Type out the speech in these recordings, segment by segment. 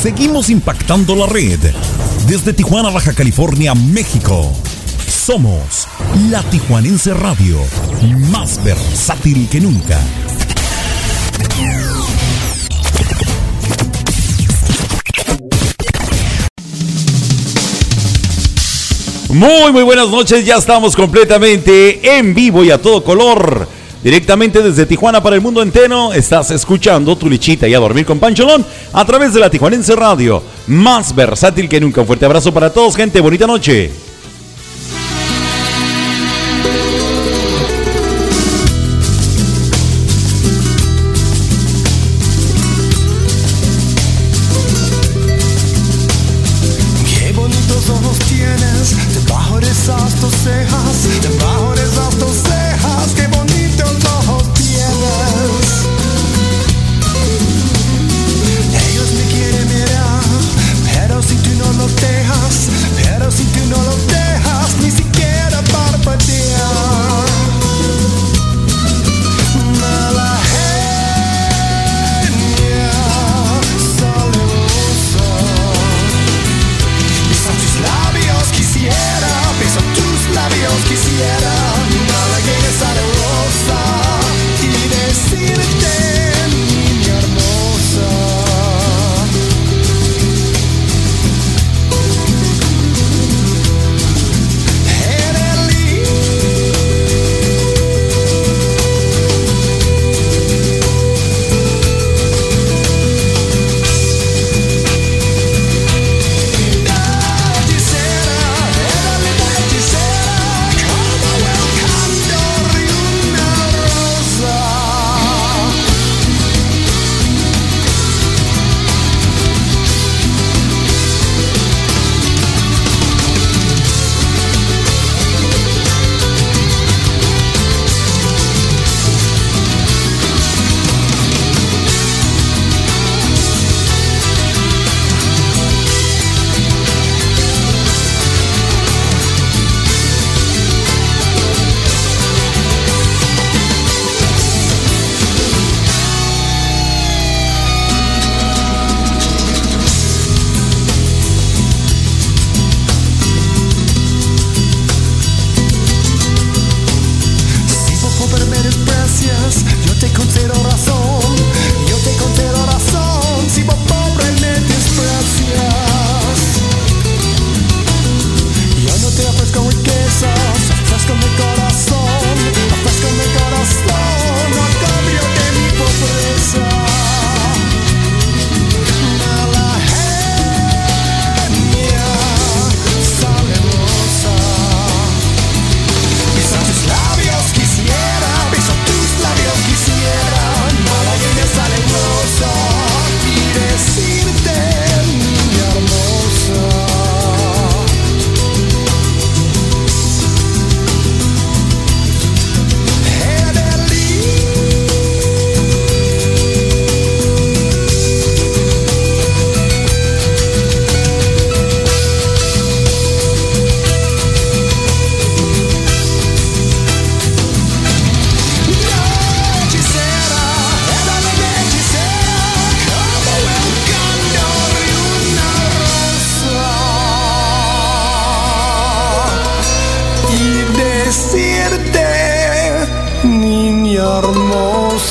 Seguimos impactando la red. Desde Tijuana, Baja California, México. Somos la Tijuanense Radio, más versátil que nunca. Muy, muy buenas noches. Ya estamos completamente en vivo y a todo color. Directamente desde Tijuana para el mundo entero, estás escuchando tu lichita y a dormir con Pancholón a través de la Tijuanense Radio. Más versátil que nunca. Un fuerte abrazo para todos, gente. Bonita noche.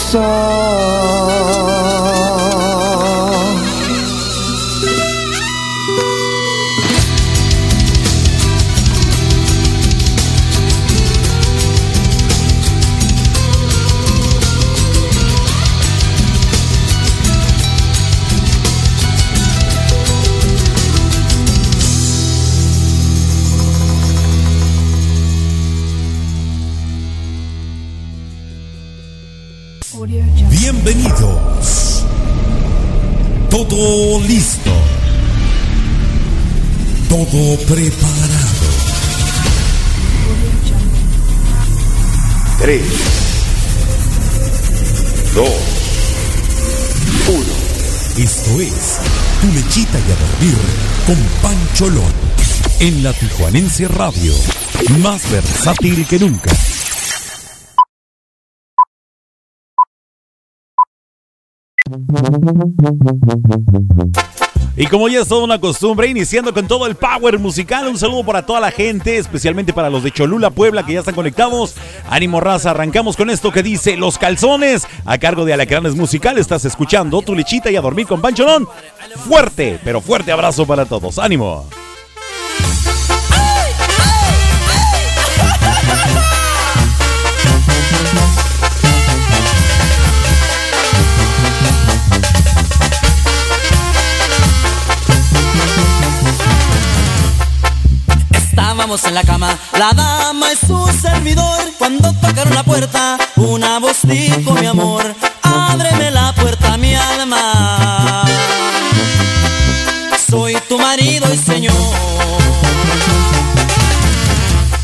So. Tijuanense Radio, más versátil que nunca. Y como ya es toda una costumbre, iniciando con todo el power musical, un saludo para toda la gente, especialmente para los de Cholula, Puebla, que ya están conectados. Ánimo raza, arrancamos con esto que dice Los Calzones, a cargo de Alacranes Musical. Estás escuchando tu lechita y a dormir con Pancholón. Fuerte, pero fuerte abrazo para todos. Ánimo. Estábamos en la cama, la dama es su servidor. Cuando tocaron la puerta, una voz dijo: Mi amor, ábreme la puerta, mi alma. Soy tu marido y señor.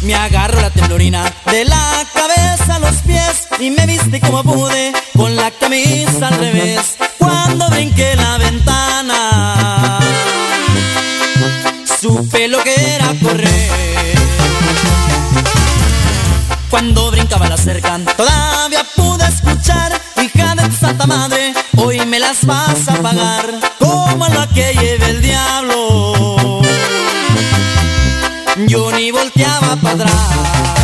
Me agarro la temblorina de la cabeza a los pies y me viste como pude con la camisa al revés. Cuando brinqué la ventana, supe lo que era correr. Cuando brincaba la cerca, todavía pude escuchar, hija de tu santa madre, hoy me las vas a pagar, como a la que lleve el diablo. Yo ni volteaba para atrás.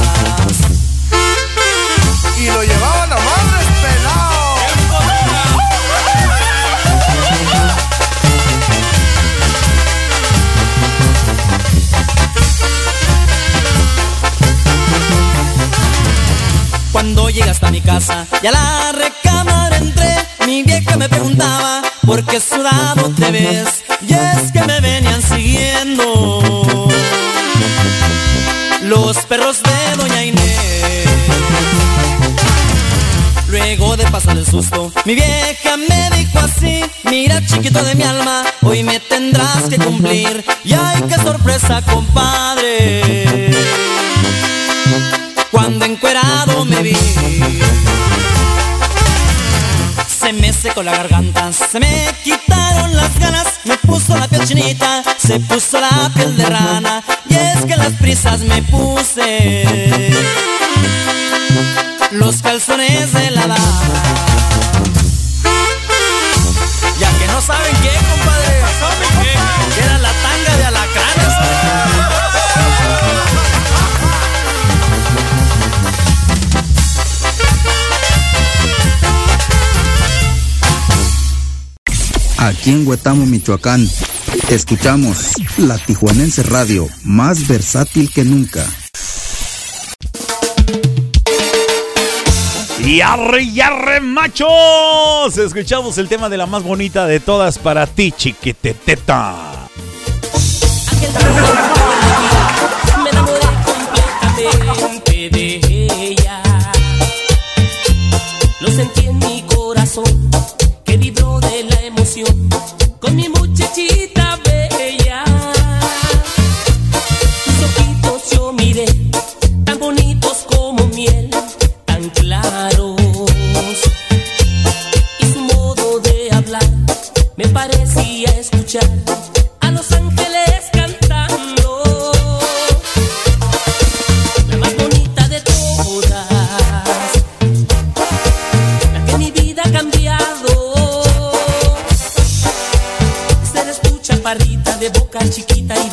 Cuando llegué hasta mi casa y a la recámara entré, mi vieja me preguntaba por qué sudado te ves. Y es que me venían siguiendo los perros de Doña Inés. Luego de pasar el susto, mi vieja me dijo así: Mira, chiquito de mi alma, hoy me tendrás que cumplir. Y ay, qué sorpresa, compadre cuando encuerado me vi. Se me secó la garganta, se me quitaron las ganas, me puso la piel chinita, se puso la piel de rana, y es que las prisas me puse los calzones de la dama. Ya que no saben qué, compadre, Aquí en Huetamo, Michoacán, escuchamos la Tijuanense Radio, más versátil que nunca. Y arre, y arre, machos. Escuchamos el tema de la más bonita de todas para ti, chiquiteteta. Me enamoré completamente de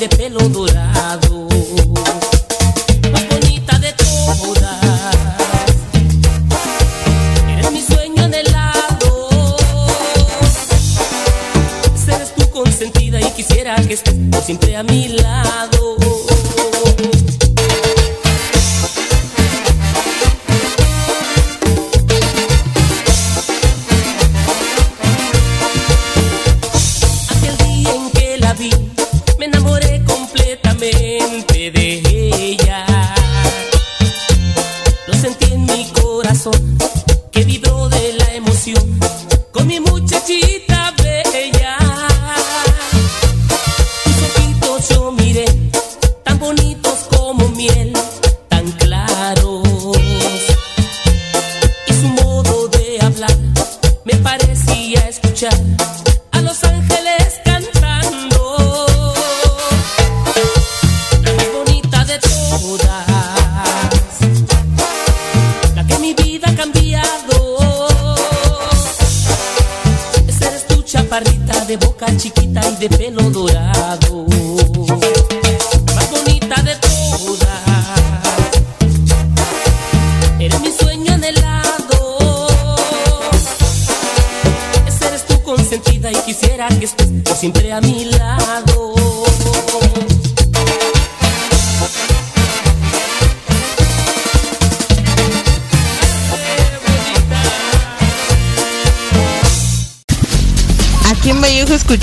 de pelo dorado. Más bonita de todas. Eres mi sueño anhelado. Eres tu consentida y quisiera que estés siempre a mi lado.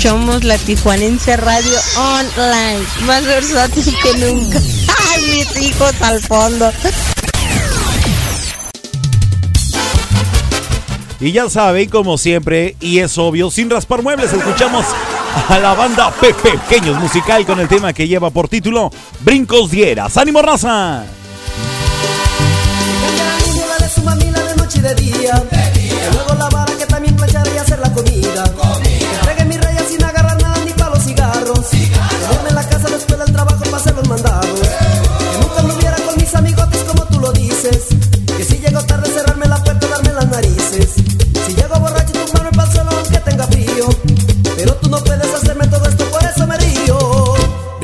Escuchamos la Tijuanense Radio Online, más versátil que nunca. ¡Ay, mis hijos al fondo! Y ya saben, como siempre, y es obvio, sin raspar muebles, escuchamos a la banda Pepe Pequeños Musical con el tema que lleva por título Brincos Dieras. ¡Ánimo, raza!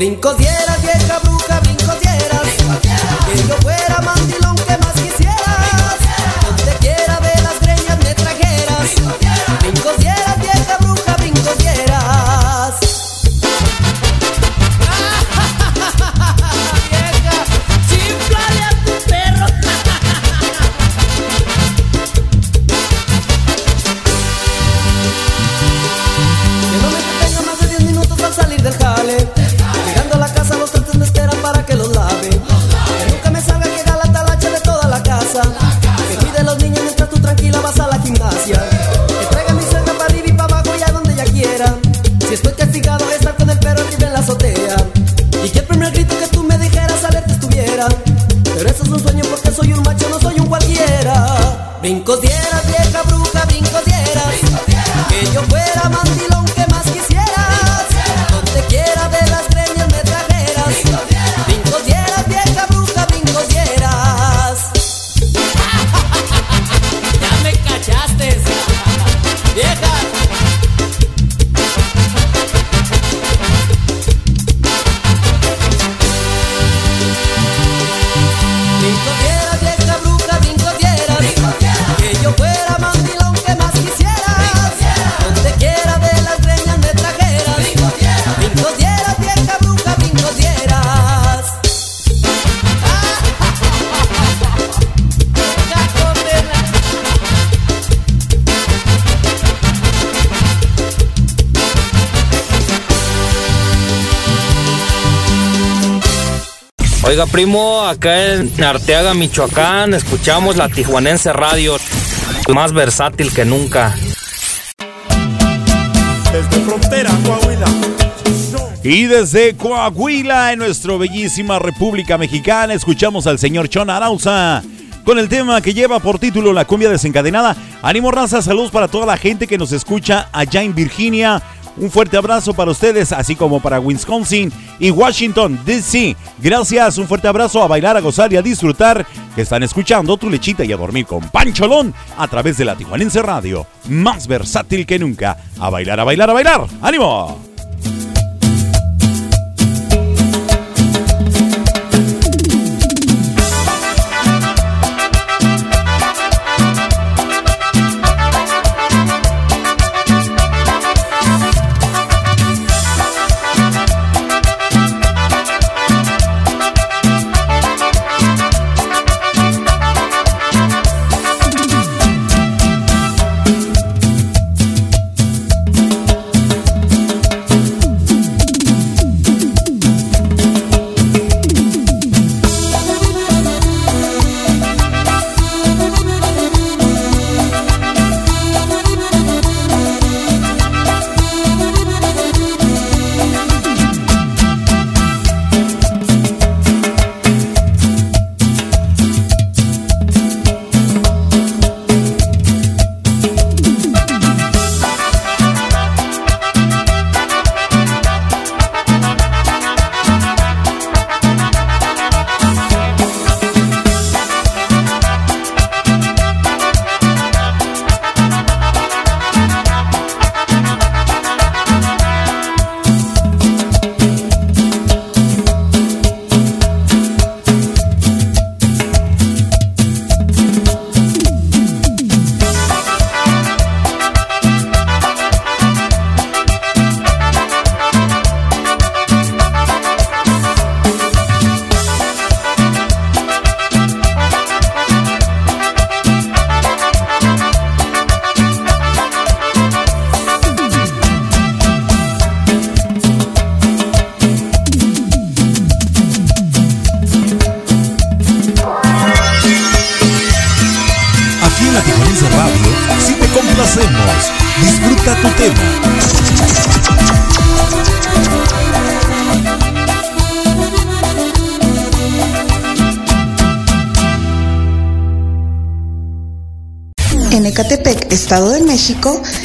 Brincos dieras, vieja bruja, brincos dieras. Que yo fuera mandilón que más quisieras. Oiga, primo, acá en Arteaga, Michoacán, escuchamos la Tijuanense Radio, más versátil que nunca. Desde frontera, Coahuila. Y desde Coahuila, en nuestra bellísima República Mexicana, escuchamos al señor Chon Arauza con el tema que lleva por título La cumbia desencadenada. Ánimo raza, saludos para toda la gente que nos escucha allá en Virginia. Un fuerte abrazo para ustedes, así como para Wisconsin y Washington, D.C. Gracias, un fuerte abrazo a bailar, a gozar y a disfrutar que están escuchando tu lechita y a dormir con Pancholón a través de la Tijuanense Radio. Más versátil que nunca. A bailar, a bailar, a bailar. ¡Ánimo!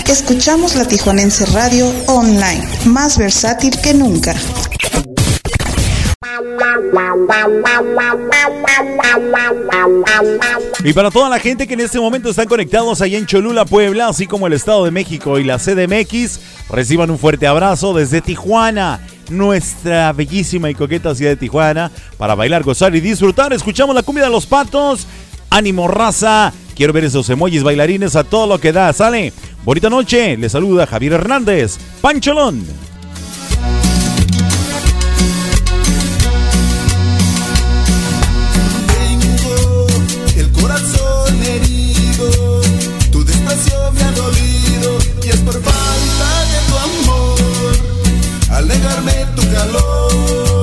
Escuchamos la Tijuanense Radio Online, más versátil que nunca. Y para toda la gente que en este momento están conectados allá en Cholula, Puebla, así como el Estado de México y la CDMX, reciban un fuerte abrazo desde Tijuana, nuestra bellísima y coqueta ciudad de Tijuana, para bailar, gozar y disfrutar. Escuchamos la cumbia de los patos, ánimo raza. Quiero ver esos emojis bailarines a todo lo que da. Sale. Bonita noche. Le saluda Javier Hernández. Pancholón. Por falta de tu amor, tu calor,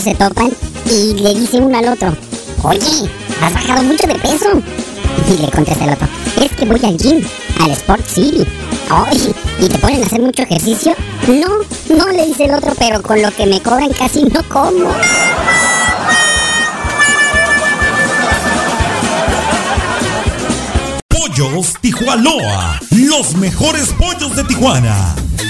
se topan y le dice uno al otro, oye, has bajado mucho de peso. Y le contesta el otro, es que voy al gym, al Sport City. Oye, ¿y te ponen a hacer mucho ejercicio? No, no, le dice el otro, pero con lo que me cobran casi no como. Pollos Tijuanoa, los mejores pollos de Tijuana.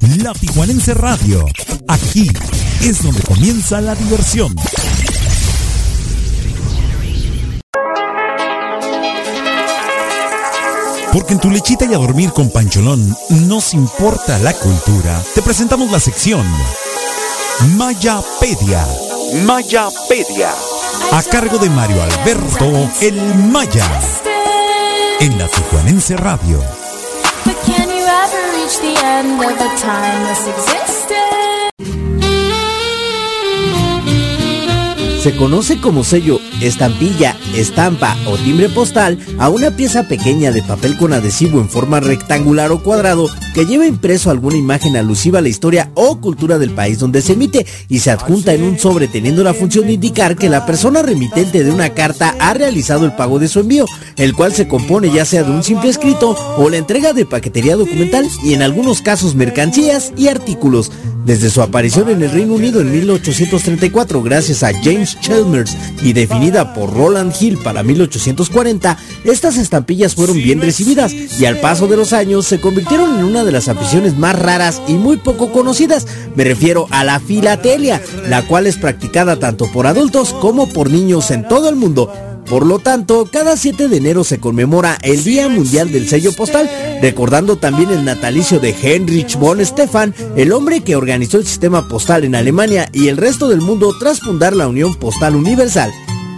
La Tijuanense Radio, aquí es donde comienza la diversión. Porque en tu lechita y a dormir con Pancholón nos importa la cultura. Te presentamos la sección Mayapedia. Mayapedia. A cargo de Mario Alberto El Maya. En la Tijuanense Radio. Reach the end of a timeless existence? Se conoce como sello, estampilla, estampa o timbre postal a una pieza pequeña de papel con adhesivo en forma rectangular o cuadrado que lleva impreso alguna imagen alusiva a la historia o cultura del país donde se emite y se adjunta en un sobre teniendo la función de indicar que la persona remitente de una carta ha realizado el pago de su envío, el cual se compone ya sea de un simple escrito o la entrega de paquetería documental y en algunos casos mercancías y artículos. Desde su aparición en el Reino Unido en 1834 gracias a James Chalmers y definida por Roland Hill para 1840, estas estampillas fueron bien recibidas y al paso de los años se convirtieron en una de las aficiones más raras y muy poco conocidas. Me refiero a la filatelia, la cual es practicada tanto por adultos como por niños en todo el mundo. Por lo tanto, cada 7 de enero se conmemora el Día Mundial del Sello Postal, recordando también el natalicio de Heinrich von Stefan, el hombre que organizó el sistema postal en Alemania y el resto del mundo tras fundar la Unión Postal Universal.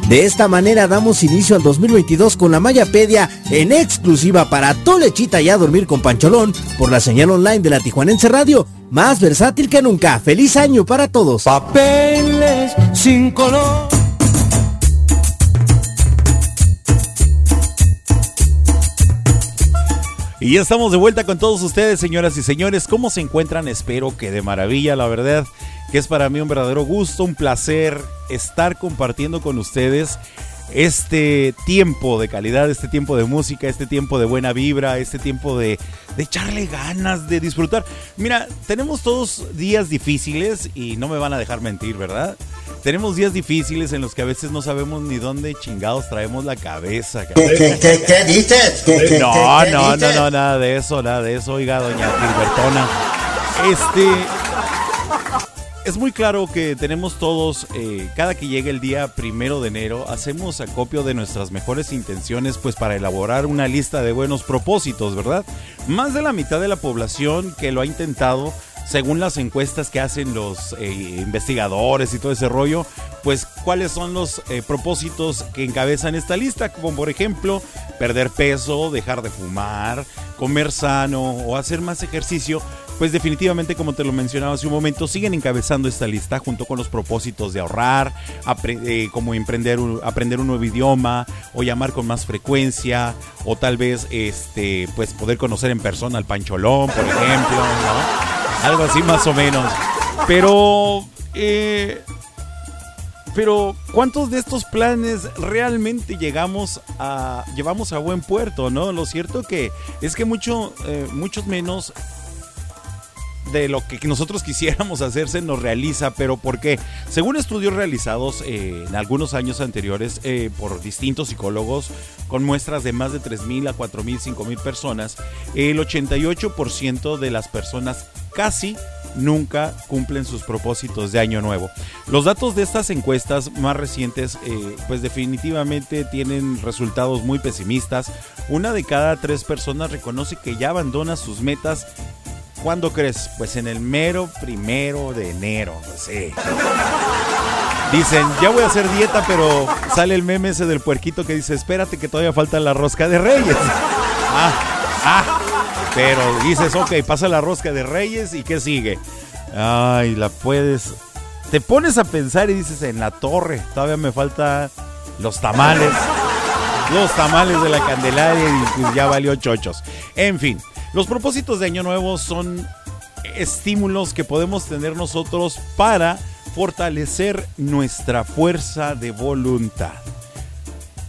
De esta manera damos inicio al 2022 con la Mayapedia en exclusiva para Tolechita y a dormir con Pancholón por la señal online de la Tijuanense Radio, más versátil que nunca. ¡Feliz año para todos! Papeles sin color. Y ya estamos de vuelta con todos ustedes, señoras y señores. ¿Cómo se encuentran? Espero que de maravilla, la verdad, que es para mí un verdadero gusto, un placer estar compartiendo con ustedes este tiempo de calidad, este tiempo de música, este tiempo de buena vibra, este tiempo de, de echarle ganas, de disfrutar. Mira, tenemos todos días difíciles y no me van a dejar mentir, ¿verdad? Tenemos días difíciles en los que a veces no sabemos ni dónde chingados traemos la cabeza. ¿Qué, qué, qué, qué dices? ¿Qué, qué, No, no, no, no, nada de eso, nada de eso, oiga, doña Gilbertona. Este. Es muy claro que tenemos todos, eh, cada que llegue el día primero de enero, hacemos acopio de nuestras mejores intenciones, pues para elaborar una lista de buenos propósitos, ¿verdad? Más de la mitad de la población que lo ha intentado, según las encuestas que hacen los eh, investigadores y todo ese rollo, pues cuáles son los eh, propósitos que encabezan esta lista, como por ejemplo perder peso, dejar de fumar, comer sano o hacer más ejercicio, pues definitivamente como te lo mencionaba hace un momento, siguen encabezando esta lista junto con los propósitos de ahorrar, eh, como emprender aprender un nuevo idioma o llamar con más frecuencia o tal vez este pues poder conocer en persona al Pancholón, por ejemplo, ¿no? Algo así más o menos. Pero eh, pero ¿cuántos de estos planes realmente llegamos a llevamos a buen puerto, no? Lo cierto que es que mucho eh, muchos menos de lo que nosotros quisiéramos hacer se nos realiza, pero ¿por qué? Según estudios realizados eh, en algunos años anteriores eh, por distintos psicólogos, con muestras de más de 3.000 a 4.000, 5.000 personas, el 88% de las personas casi nunca cumplen sus propósitos de año nuevo. Los datos de estas encuestas más recientes, eh, pues definitivamente tienen resultados muy pesimistas. Una de cada tres personas reconoce que ya abandona sus metas ¿Cuándo crees? Pues en el mero primero de enero. Sí. Dicen, ya voy a hacer dieta, pero sale el meme ese del puerquito que dice, espérate que todavía falta la rosca de reyes. Ah, ah. Pero dices, ok, pasa la rosca de reyes y ¿qué sigue? Ay, la puedes... Te pones a pensar y dices, en la torre, todavía me falta los tamales. Los tamales de la Candelaria y pues ya valió chochos. En fin, los propósitos de Año Nuevo son estímulos que podemos tener nosotros para fortalecer nuestra fuerza de voluntad.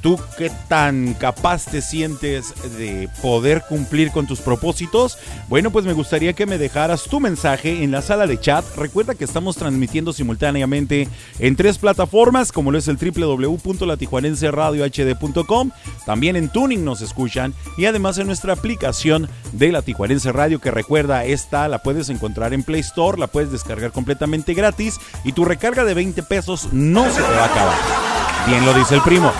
¿Tú qué tan capaz te sientes de poder cumplir con tus propósitos? Bueno, pues me gustaría que me dejaras tu mensaje en la sala de chat. Recuerda que estamos transmitiendo simultáneamente en tres plataformas, como lo es el www.latijuanenseradiohd.com. También en Tuning nos escuchan y además en nuestra aplicación de La Tijuanense Radio, que recuerda, esta la puedes encontrar en Play Store, la puedes descargar completamente gratis y tu recarga de 20 pesos no se te va a acabar. Bien lo dice el primo.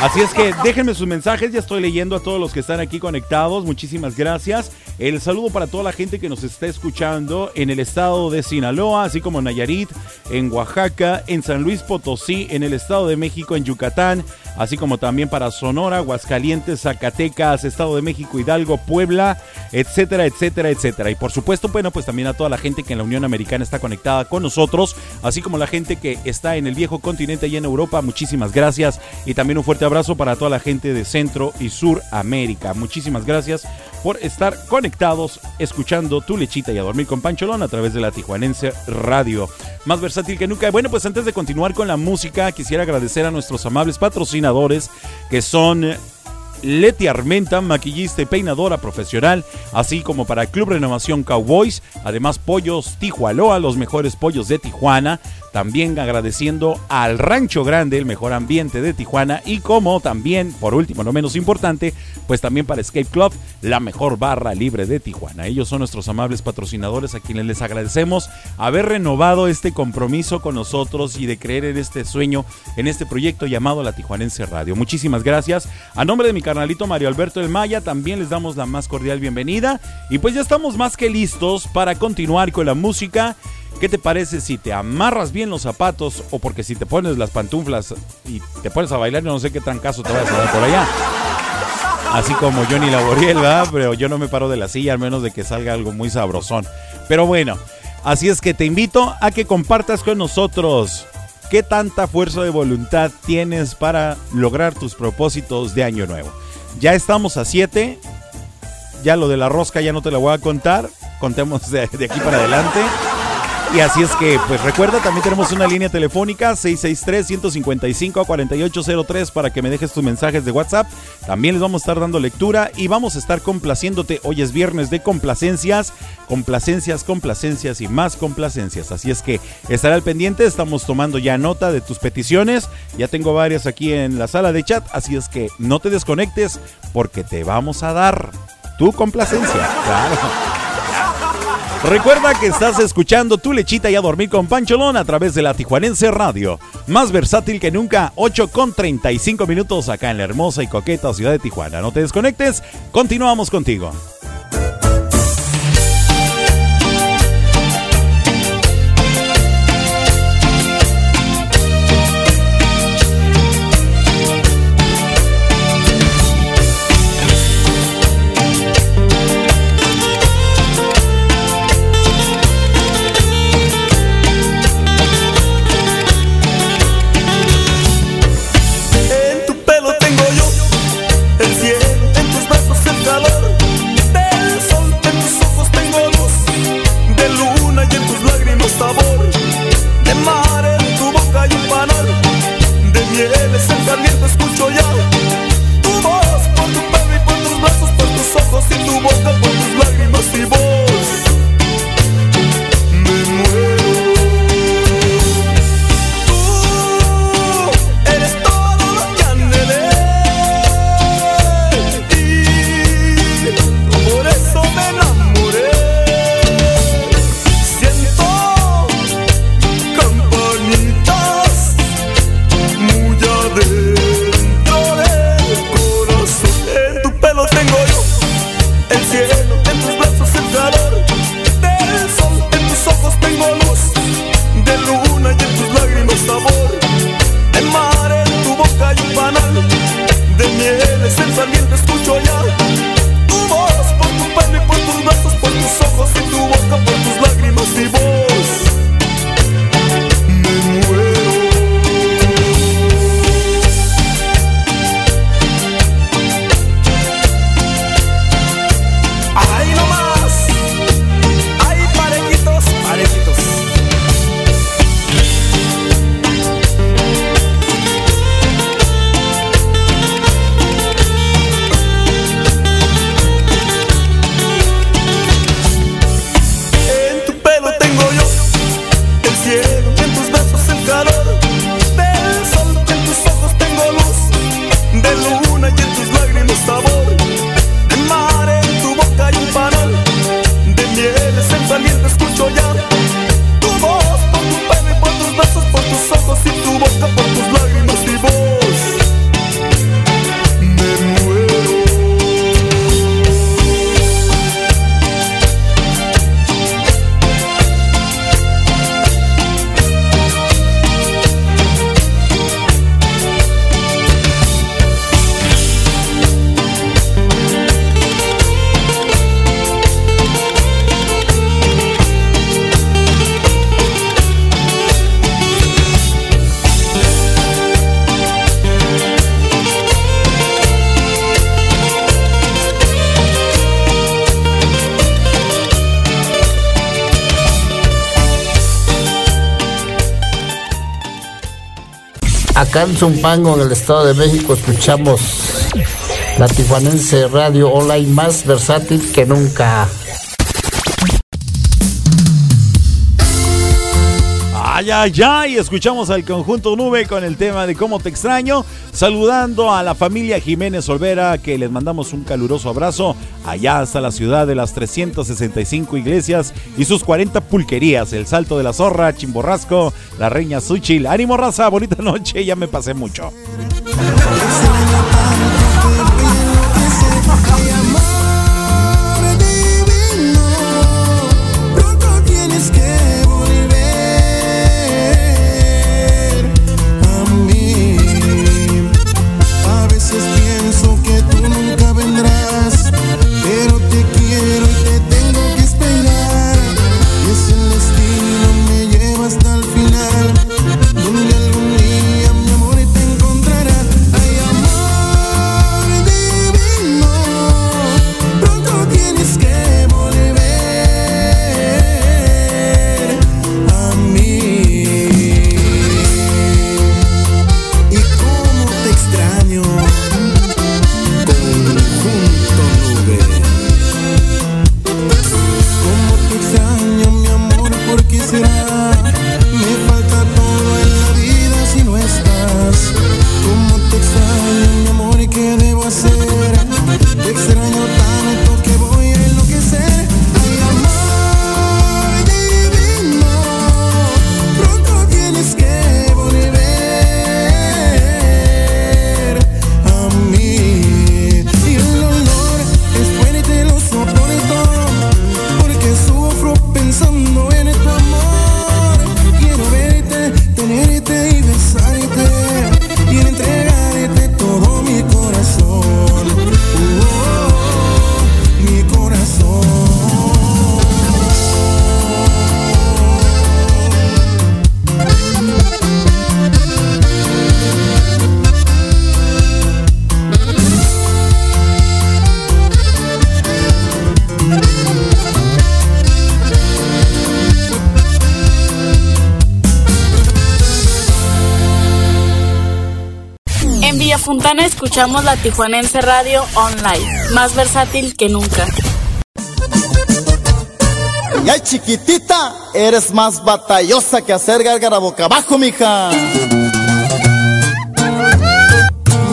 Así es que déjenme sus mensajes, ya estoy leyendo a todos los que están aquí conectados, muchísimas gracias. El saludo para toda la gente que nos está escuchando en el estado de Sinaloa, así como en Nayarit, en Oaxaca, en San Luis Potosí, en el estado de México, en Yucatán, así como también para Sonora, Aguascalientes, Zacatecas, Estado de México, Hidalgo, Puebla, etcétera, etcétera, etcétera. Y por supuesto, bueno, pues también a toda la gente que en la Unión Americana está conectada con nosotros, así como la gente que está en el viejo continente y en Europa, muchísimas gracias. Y también un fuerte abrazo para toda la gente de Centro y Sur América. Muchísimas gracias por estar conectados, escuchando tu lechita y a dormir con Pancholón a través de la Tijuanense Radio. Más versátil que nunca. Bueno, pues antes de continuar con la música, quisiera agradecer a nuestros amables patrocinadores que son Leti Armenta, maquillista y peinadora profesional, así como para Club Renovación Cowboys, además Pollos Tijualoa, los mejores pollos de Tijuana, también agradeciendo al Rancho Grande, el mejor ambiente de Tijuana, y como también, por último, no menos importante, pues también para Escape Club, la mejor barra libre de Tijuana. Ellos son nuestros amables patrocinadores a quienes les agradecemos haber renovado este compromiso con nosotros y de creer en este sueño, en este proyecto llamado La Tijuanense Radio. Muchísimas gracias. A nombre de mi carnalito Mario Alberto del Maya, también les damos la más cordial bienvenida. Y pues ya estamos más que listos para continuar con la música. ¿Qué te parece si te amarras bien los zapatos o porque si te pones las pantuflas y te pones a bailar, yo no sé qué tan caso te vas a dar por allá? Así como Johnny Laboriel, ¿verdad? Pero yo no me paro de la silla, al menos de que salga algo muy sabrosón. Pero bueno, así es que te invito a que compartas con nosotros qué tanta fuerza de voluntad tienes para lograr tus propósitos de año nuevo. Ya estamos a 7. Ya lo de la rosca ya no te la voy a contar. Contemos de aquí para adelante. Y así es que, pues recuerda, también tenemos una línea telefónica 663-155-4803 para que me dejes tus mensajes de WhatsApp. También les vamos a estar dando lectura y vamos a estar complaciéndote. Hoy es viernes de complacencias, complacencias, complacencias y más complacencias. Así es que estará al pendiente, estamos tomando ya nota de tus peticiones. Ya tengo varias aquí en la sala de chat, así es que no te desconectes porque te vamos a dar tu complacencia. Claro. Recuerda que estás escuchando tu lechita y a dormir con Pancholón a través de la Tijuanense Radio. Más versátil que nunca, 8 con 35 minutos acá en la hermosa y coqueta ciudad de Tijuana. No te desconectes, continuamos contigo. Acá en Zumpango, en el Estado de México, escuchamos la Tijuanense Radio Online más versátil que nunca. Ay, ay, ay, escuchamos al conjunto Nube con el tema de cómo te extraño, saludando a la familia Jiménez Olvera, que les mandamos un caluroso abrazo allá hasta la ciudad de las 365 iglesias y sus 40 pulquerías, el Salto de la Zorra, Chimborrasco, la Reina Suchil. Ánimo raza, bonita noche, ya me pasé mucho. Oh, Fontana escuchamos la Tijuanense Radio Online, más versátil que nunca. Y ay, chiquitita, eres más batallosa que hacer gárgara boca abajo, mija.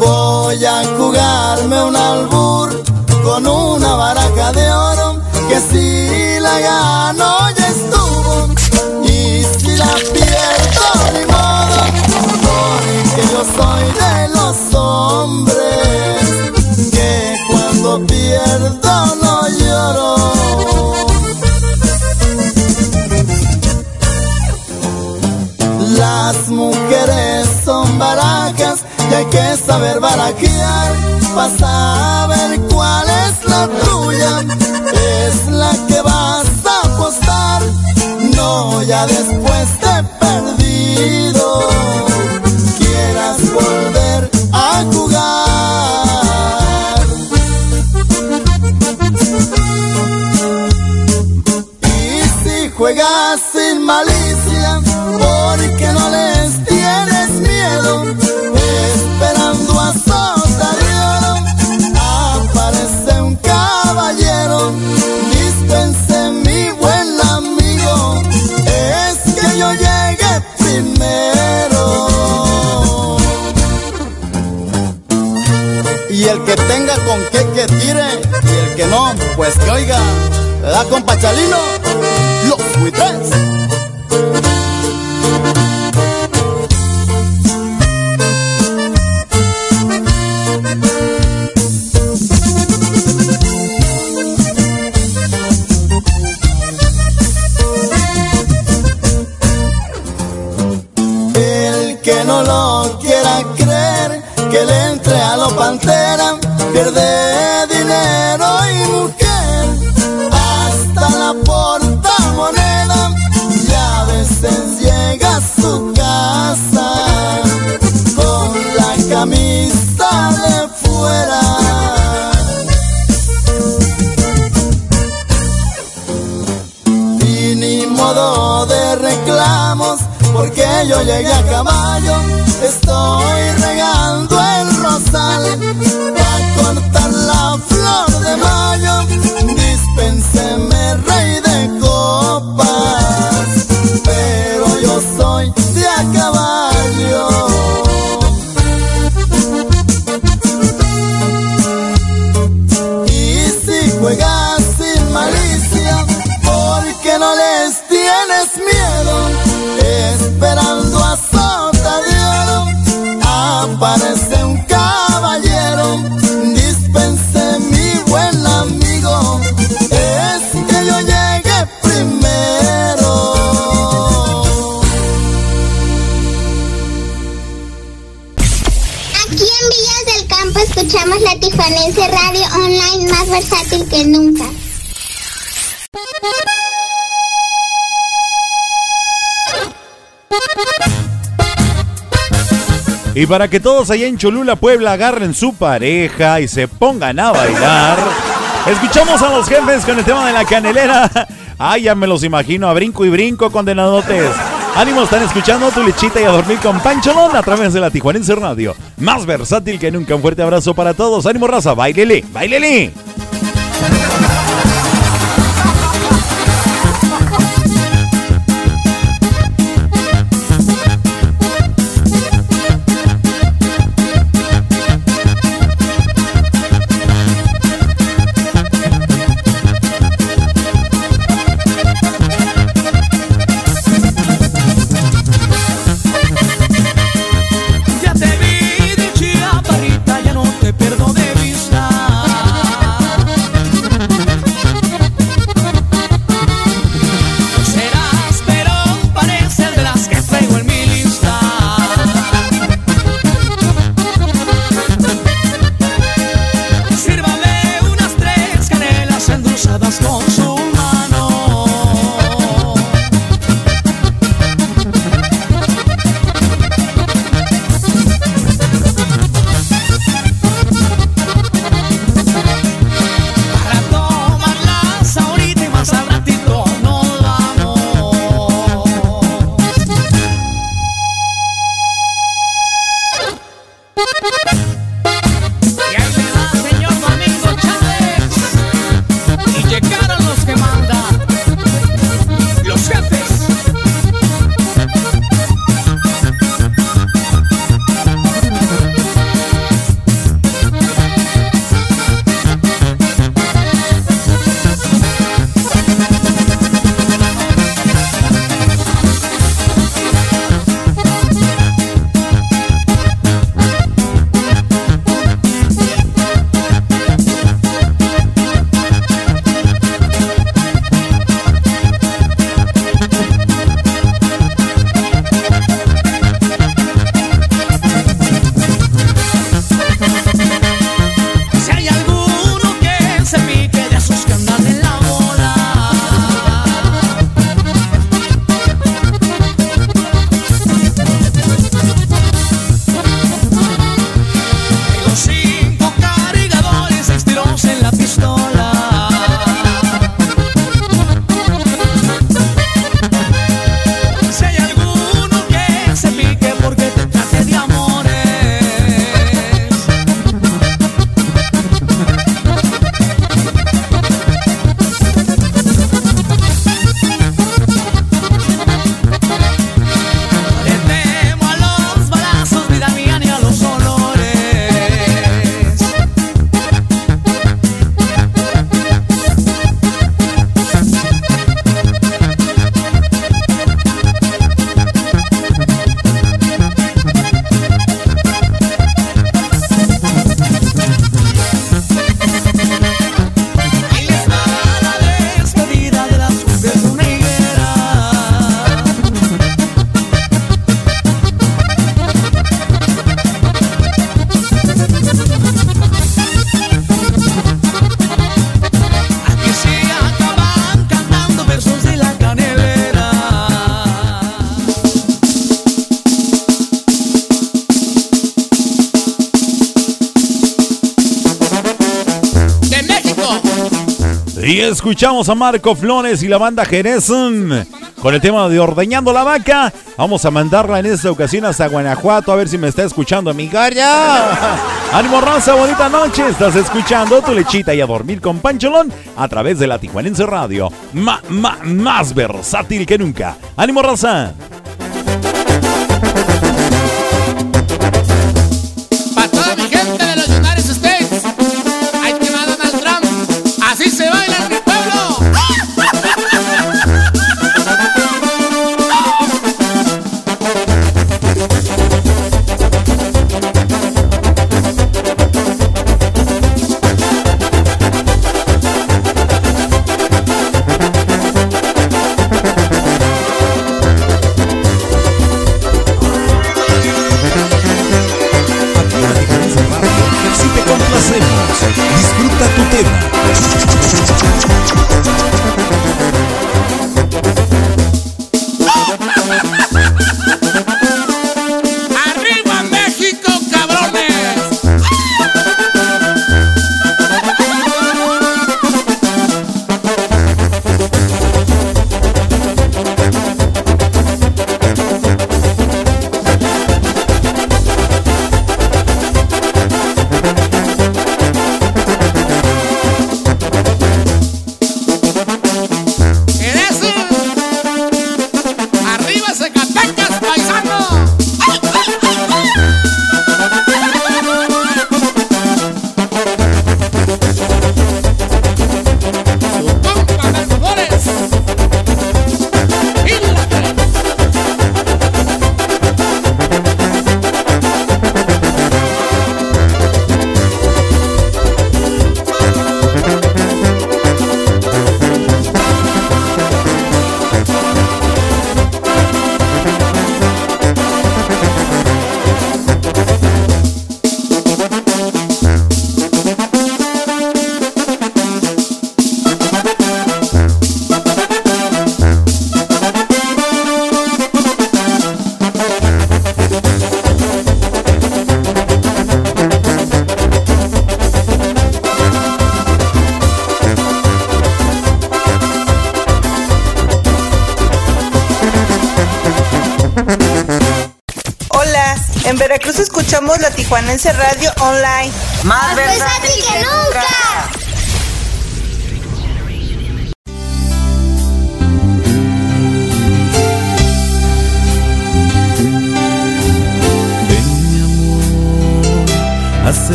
Voy a jugarme un albur con una baraja de oro que si la gano ya estuvo y si la pierdo ni modo porque yo soy cuando pierdo no lloro Las mujeres son barajas y hay que saber barajear para saber cuál es la tuya. Es la que vas a apostar, no ya después de perdido. Malicia, porque no les tienes miedo, esperando a sota de oro, aparece un caballero, dispense mi buen amigo, es que yo llegué primero. Y el que tenga con qué que tire, y el que no, pues que oiga, ¿verdad, compa Chalino? Los buitres. yo llegué a caballo, estoy regado. Y para que todos allá en Cholula, Puebla, agarren su pareja y se pongan a bailar, escuchamos a los jefes con el tema de la canelera. Ay, ya me los imagino, a brinco y brinco, condenadotes. Ánimo, están escuchando tu lechita y a dormir con Pancholón a través de la Tijuanense Radio. Más versátil que nunca. Un fuerte abrazo para todos. Ánimo, raza, bailele, bailele. Y escuchamos a Marco Flores y la banda Jerezón mm, con el tema de Ordeñando la Vaca. Vamos a mandarla en esta ocasión hasta Guanajuato a ver si me está escuchando mi galla. Ánimo raza, bonita noche. Estás escuchando tu lechita y a dormir con Pancholón a través de la Tijuanense Radio. Ma, ma, más versátil que nunca. Ánimo raza.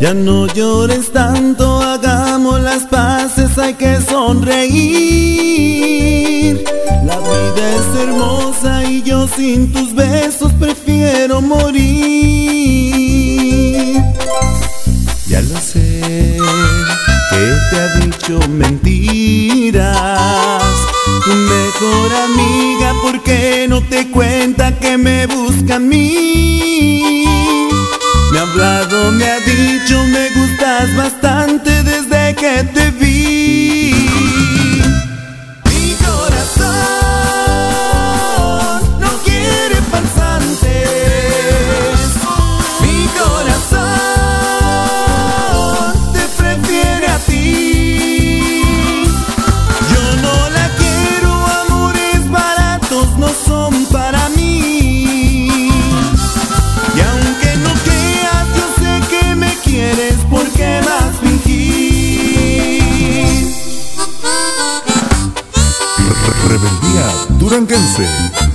Ya no llores tanto, hagamos las paces, hay que sonreír. La vida es hermosa y yo sin tus besos prefiero morir. Ya lo sé, que te ha dicho mentiras. Tu mejor amiga, ¿por qué no te cuenta que me busca a mí? Me ha hablado, me ha dicho, me gustas bastante desde que te vi. Duranguense.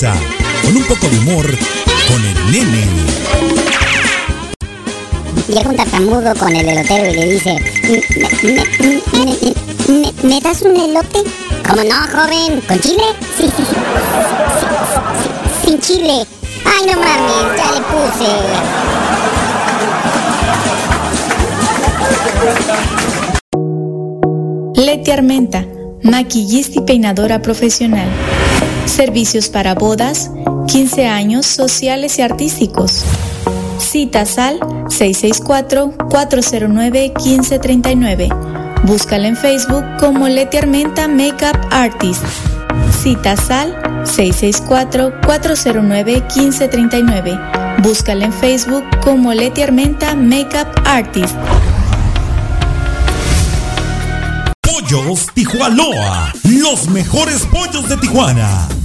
Con un poco de humor, con el nene. Llega un tartamudo con el elotero y le dice, "¿Me, me, me- me- me- me das un elote? ¿Cómo no, joven? ¿Con chile? Sí, sí, sí. Sí, sí, Sin chile. Ay, no mames, ya le puse. Leti Armenta, maquillista y peinadora profesional. Servicios para bodas, 15 años sociales y artísticos. Citas al 664-409-1539. Búscala en Facebook como Leti Armenta Makeup Artist. Citas al 664-409-1539. Búscala en Facebook como Leti Armenta Makeup Artist. Pollos Tijuanoa, los mejores pollos de Tijuana.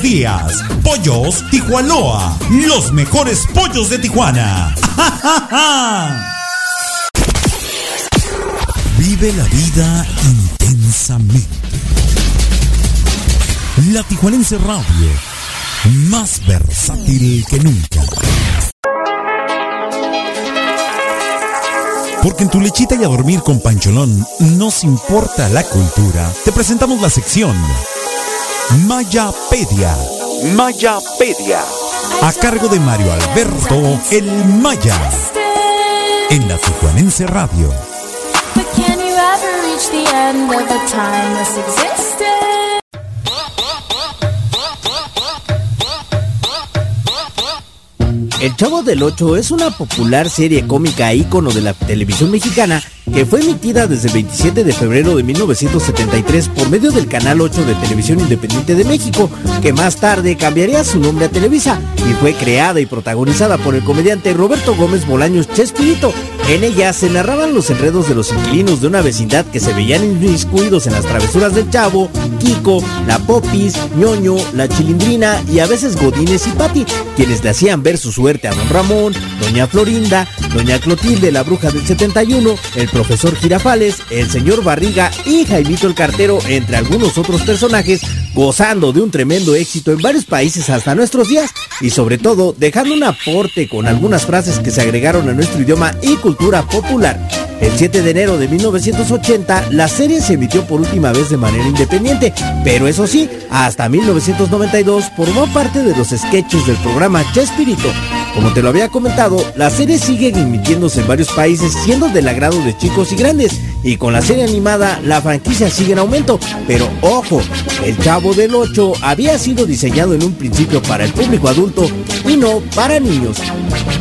días. Pollos Tijuanoa, los mejores pollos de Tijuana. Vive la vida intensamente. La Tijuanense Radio, más versátil que nunca. Porque en tu lechita y a dormir con Pancholón nos importa la cultura. Te presentamos la sección Mayapedia. Mayapedia. A cargo de Mario Alberto El Maya. En la Tijuanense Radio. El Chavo del Ocho es una popular serie cómica ícono de la televisión mexicana que fue emitida desde el 27 de febrero de 1973 por medio del Canal 8 de Televisión Independiente de México, que más tarde cambiaría su nombre a Televisa y fue creada y protagonizada por el comediante Roberto Gómez Bolaños Chespirito. En ella se narraban los enredos de los inquilinos de una vecindad que se veían inmiscuidos en las travesuras del Chavo, Kiko, la Popis, Ñoño, la Chilindrina y a veces Godines y Pati, quienes le hacían ver su suerte a Don Ramón, Doña Florinda, Doña Clotilde, la bruja del 71, el profesor Girafales, el señor Barriga y Jaimito el Cartero, entre algunos otros personajes, gozando de un tremendo éxito en varios países hasta nuestros días y sobre todo dejando un aporte con algunas frases que se agregaron a nuestro idioma y cultura popular. El 7 de enero de 1980, la serie se emitió por última vez de manera independiente, pero eso sí, hasta 1992 formó parte de los sketches del programa Chespirito. Como te lo había comentado, la serie sigue emitiéndose en varios países siendo del agrado de chicos y grandes, y con la serie animada la franquicia sigue en aumento, pero ojo, el Chavo del 8 había sido diseñado en un principio para el público adulto y no para niños.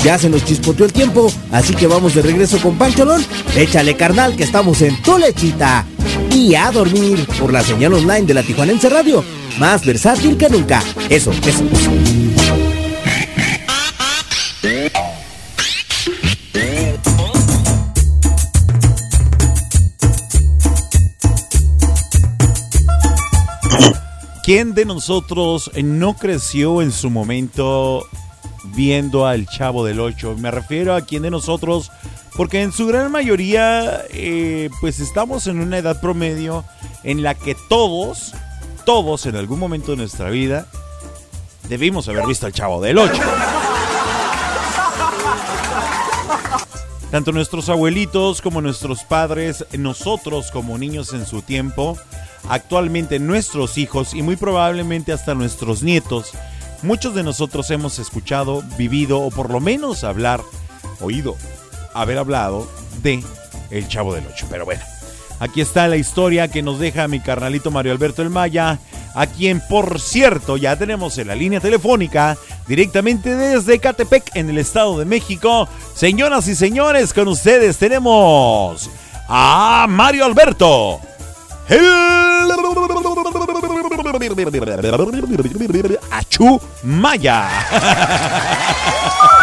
Ya se nos chispoteó el tiempo, así que vamos de regreso con Pancholón. Échale carnal que estamos en tu lechita. Y a dormir por la señal online de la Tijuanense Radio. Más versátil que nunca. Eso, eso. ¿Quién de nosotros no creció en su momento viendo al Chavo del Ocho? Me refiero a quién de nosotros, porque en su gran mayoría, eh, pues estamos en una edad promedio en la que todos, todos en algún momento de nuestra vida, debimos haber visto al Chavo del Ocho. Tanto nuestros abuelitos como nuestros padres, nosotros como niños en su tiempo, actualmente nuestros hijos y muy probablemente hasta nuestros nietos, muchos de nosotros hemos escuchado, vivido o por lo menos hablar, oído, haber hablado de El Chavo del Ocho. Pero bueno, aquí está la historia que nos deja mi carnalito Mario Alberto El Maya, a quien por cierto ya tenemos en la línea telefónica directamente desde Catepec en el Estado de México. Señoras y señores, con ustedes tenemos a Mario Alberto. Achu Maya.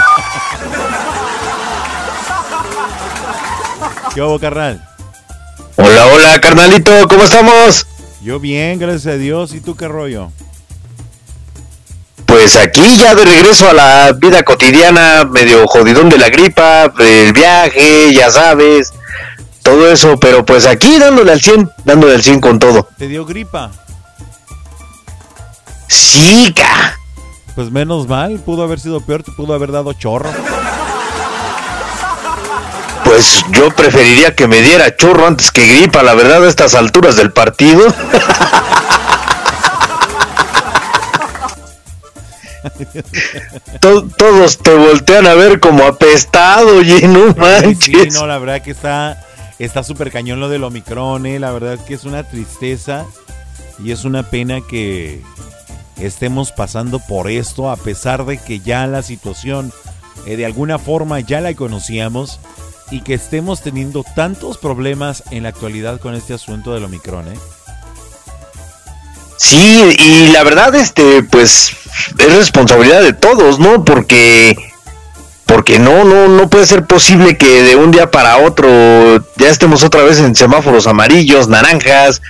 ¿Qué hubo, carnal? Hola, hola, carnalito, ¿cómo estamos? Yo bien, gracias a Dios. ¿Y tú qué rollo? Pues aquí ya de regreso a la vida cotidiana, medio jodidón de la gripa, del viaje, ya sabes, todo eso, pero pues aquí dándole al 100, dándole al 100 con todo. ¿Te dio gripa? Sí, ca. Pues menos mal, pudo haber sido peor, te pudo haber dado chorro. Pues yo preferiría que me diera chorro antes que gripa, la verdad, a estas alturas del partido. To- todos te voltean a ver como apestado, y no Sí, manches. no, la verdad que está está súper cañón lo del Omicron, eh. La verdad que es una tristeza y es una pena que estemos pasando por esto a pesar de que ya la situación eh, de alguna forma ya la conocíamos y que estemos teniendo tantos problemas en la actualidad con este asunto del Omicron, eh. Sí, y la verdad, este, pues, es responsabilidad de todos, ¿no? Porque, porque no, no, no puede ser posible que de un día para otro ya estemos otra vez en semáforos amarillos, naranjas.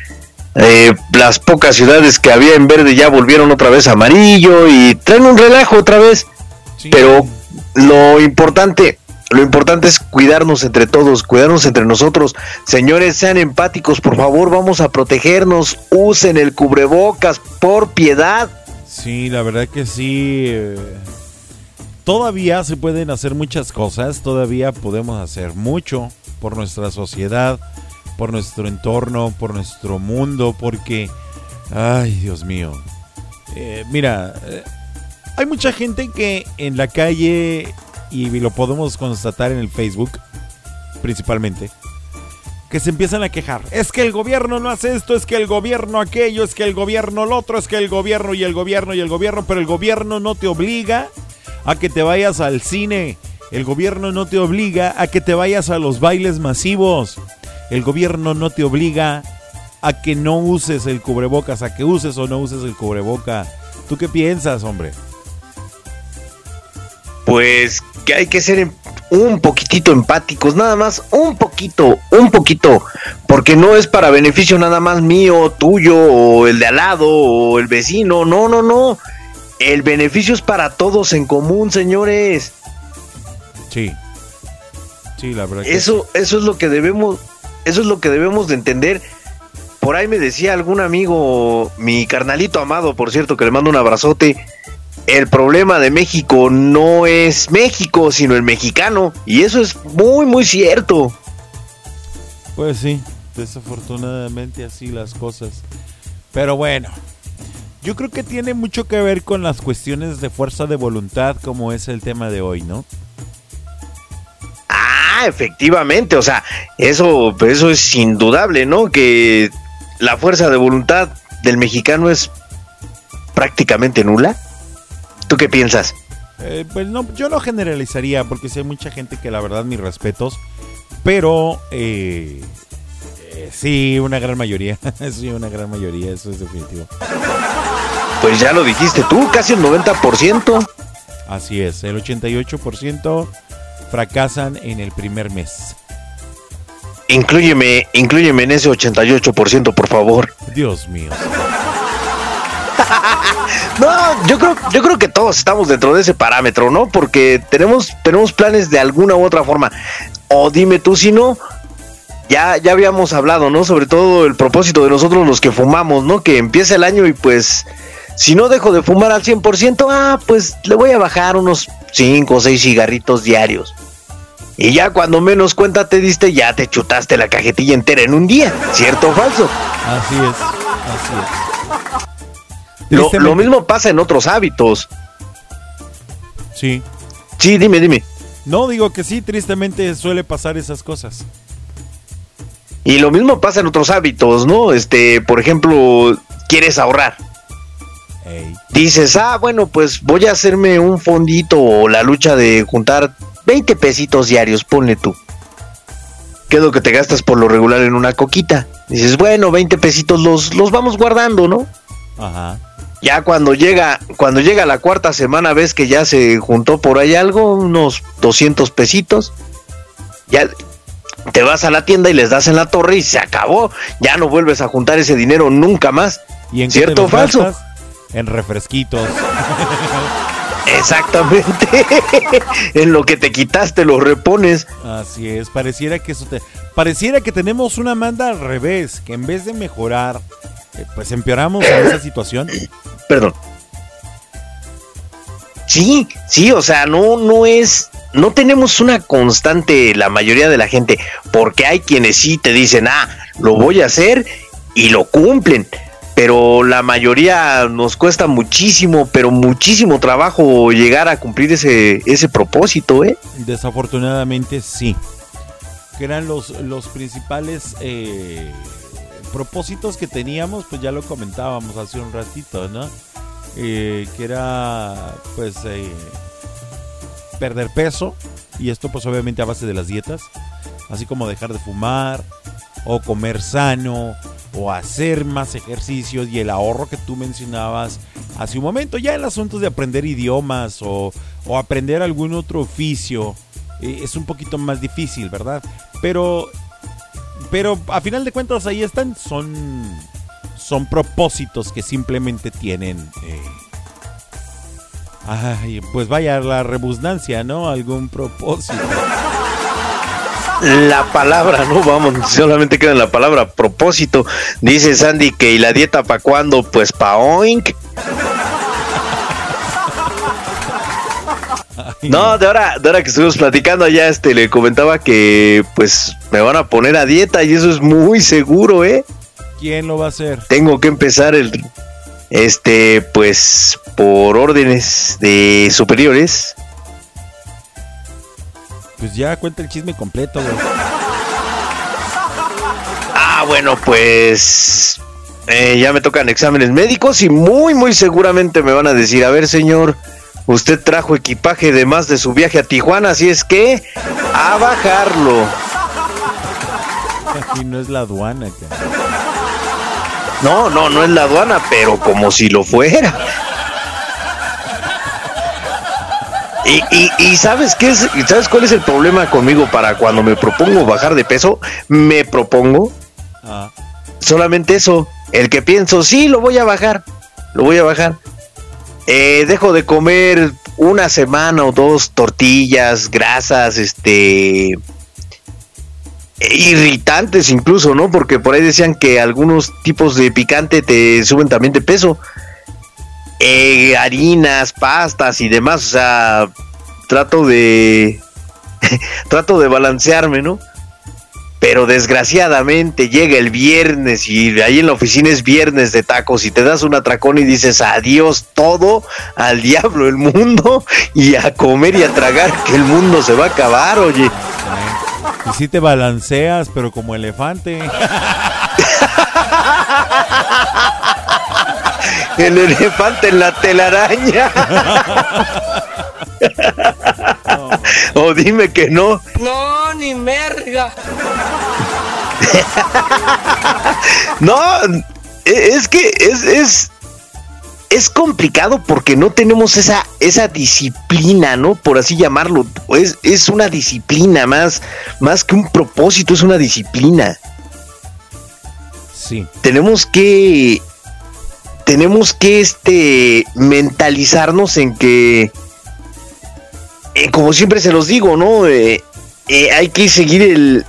eh, las pocas ciudades que había en verde ya volvieron otra vez amarillo y traen un relajo otra vez. Pero lo importante, lo importante es cuidarnos entre todos, cuidarnos entre nosotros. Señores, sean empáticos, por favor, vamos a protegernos. Usen el cubrebocas, por piedad. Sí, la verdad que sí. eh, Todavía se pueden hacer muchas cosas, todavía podemos hacer mucho por nuestra sociedad, por nuestro entorno, por nuestro mundo, porque, ay Dios mío, Eh, mira, eh, hay mucha gente que en la calle, y lo podemos constatar en el Facebook, principalmente, que se empiezan a quejar. Es que el gobierno no hace esto, es que el gobierno aquello, es que el gobierno lo otro, es que el gobierno y el gobierno y el gobierno, pero el gobierno no te obliga a que te vayas al cine. El gobierno no te obliga a que te vayas a los bailes masivos. El gobierno no te obliga a que no uses el cubrebocas, a que uses o no uses el cubreboca. ¿Tú qué piensas, hombre? Pues que hay que ser em- un poquitito empáticos, nada más, un poquito, un poquito, porque no es para beneficio nada más mío, tuyo, o el de al lado, o el vecino, no, no, no. El beneficio es para todos en común, señores. Sí. Sí, la verdad. que Eso, eso es lo que debemos, eso es lo que debemos de entender. Por ahí me decía algún amigo, mi carnalito amado, por cierto, que le mando un abrazote. El problema de México no es México, sino el mexicano. Y eso es muy, muy cierto. Pues sí, desafortunadamente así las cosas. Pero bueno, yo creo que tiene mucho que ver con las cuestiones de fuerza de voluntad, como es el tema de hoy, ¿no? Ah, efectivamente, o sea, eso, eso es indudable, ¿no? Que la fuerza de voluntad del mexicano es prácticamente nula. ¿Tú qué piensas? Eh, pues no, yo no generalizaría, porque sí hay mucha gente que la verdad mis respetos, pero eh, eh, sí, una gran mayoría, sí, una gran mayoría, eso es definitivo. Pues ya lo dijiste tú, casi el 90%. Así es, el 88% fracasan en el primer mes. Inclúyeme, inclúyeme en ese 88%, por favor. Dios mío. No, yo creo, yo creo que todos estamos dentro de ese parámetro, ¿no? Porque tenemos, tenemos planes de alguna u otra forma. O dime tú si no, ya, ya habíamos hablado, ¿no? Sobre todo el propósito de nosotros los que fumamos, ¿no? Que empieza el año y pues, si no dejo de fumar al 100%, ah, pues le voy a bajar unos 5 o 6 cigarritos diarios. Y ya cuando menos cuenta te diste, ya te chutaste la cajetilla entera en un día, ¿cierto o falso? Así es, así es. Lo, lo mismo pasa en otros hábitos. Sí. Sí, dime, dime. No, digo que sí, tristemente suele pasar esas cosas. Y lo mismo pasa en otros hábitos, ¿no? Este, por ejemplo, quieres ahorrar. Dices, ah, bueno, pues voy a hacerme un fondito o la lucha de juntar 20 pesitos diarios, ponle tú. ¿Qué es lo que te gastas por lo regular en una coquita? Dices, bueno, 20 pesitos los, los vamos guardando, ¿no? Ajá. Ya cuando llega, cuando llega la cuarta semana ves que ya se juntó por ahí algo, unos 200 pesitos. Ya te vas a la tienda y les das en la torre y se acabó. Ya no vuelves a juntar ese dinero nunca más. ¿Y en ¿Cierto o los falso? gastas? En refresquitos. Exactamente. en lo que te quitaste lo repones. Así es, pareciera que eso te, pareciera que tenemos una manda al revés, que en vez de mejorar, eh, pues empeoramos en esa situación. Perdón. Sí, sí, o sea, no, no es, no tenemos una constante la mayoría de la gente, porque hay quienes sí te dicen, ah, lo voy a hacer y lo cumplen, pero la mayoría nos cuesta muchísimo, pero muchísimo trabajo llegar a cumplir ese, ese propósito, ¿eh? Desafortunadamente sí. Que eran los, los principales eh, propósitos que teníamos, pues ya lo comentábamos hace un ratito, ¿no? Eh, que era pues eh, perder peso y esto pues obviamente a base de las dietas, así como dejar de fumar o comer sano o hacer más ejercicios y el ahorro que tú mencionabas hace un momento, ya el asunto de aprender idiomas o, o aprender algún otro oficio eh, es un poquito más difícil, ¿verdad? Pero pero a final de cuentas ahí están, son, son propósitos que simplemente tienen, eh, pues vaya la rebusnancia, ¿no? Algún propósito. La palabra, no vamos, solamente queda en la palabra propósito. Dice Sandy que y la dieta para cuándo, pues pa oink. No, de ahora, de ahora que estuvimos platicando allá, este le comentaba que pues me van a poner a dieta y eso es muy seguro, ¿eh? ¿Quién lo va a hacer? Tengo que empezar el este pues por órdenes de superiores. Pues ya cuenta el chisme completo, güey. Ah, bueno, pues eh, ya me tocan exámenes médicos y muy, muy seguramente me van a decir, a ver, señor, usted trajo equipaje de más de su viaje a Tijuana, así es que a bajarlo. Y no es la aduana, cara. No, no, no es la aduana, pero como si lo fuera. Y, y- y sabes qué es, sabes cuál es el problema conmigo para cuando me propongo bajar de peso, me propongo Ah, solamente eso, el que pienso, sí, lo voy a bajar, lo voy a bajar. Eh, dejo de comer una semana o dos tortillas, grasas, este irritantes incluso, ¿no? Porque por ahí decían que algunos tipos de picante te suben también de peso. Eh, harinas, pastas y demás, o sea, trato de trato de balancearme, ¿no? Pero desgraciadamente llega el viernes y ahí en la oficina es viernes de tacos y te das un atracón y dices adiós todo, al diablo el mundo y a comer y a tragar que el mundo se va a acabar, oye. y sí te balanceas, pero como elefante. El elefante en la telaraña. o dime que no. No, ni merga. No, es que es, es, es complicado porque no tenemos esa, esa disciplina, ¿no? Por así llamarlo. Es, es una disciplina más, más que un propósito, es una disciplina. Sí. Tenemos que tenemos que este mentalizarnos en que eh, como siempre se los digo, ¿no? Eh, eh, hay que seguir el,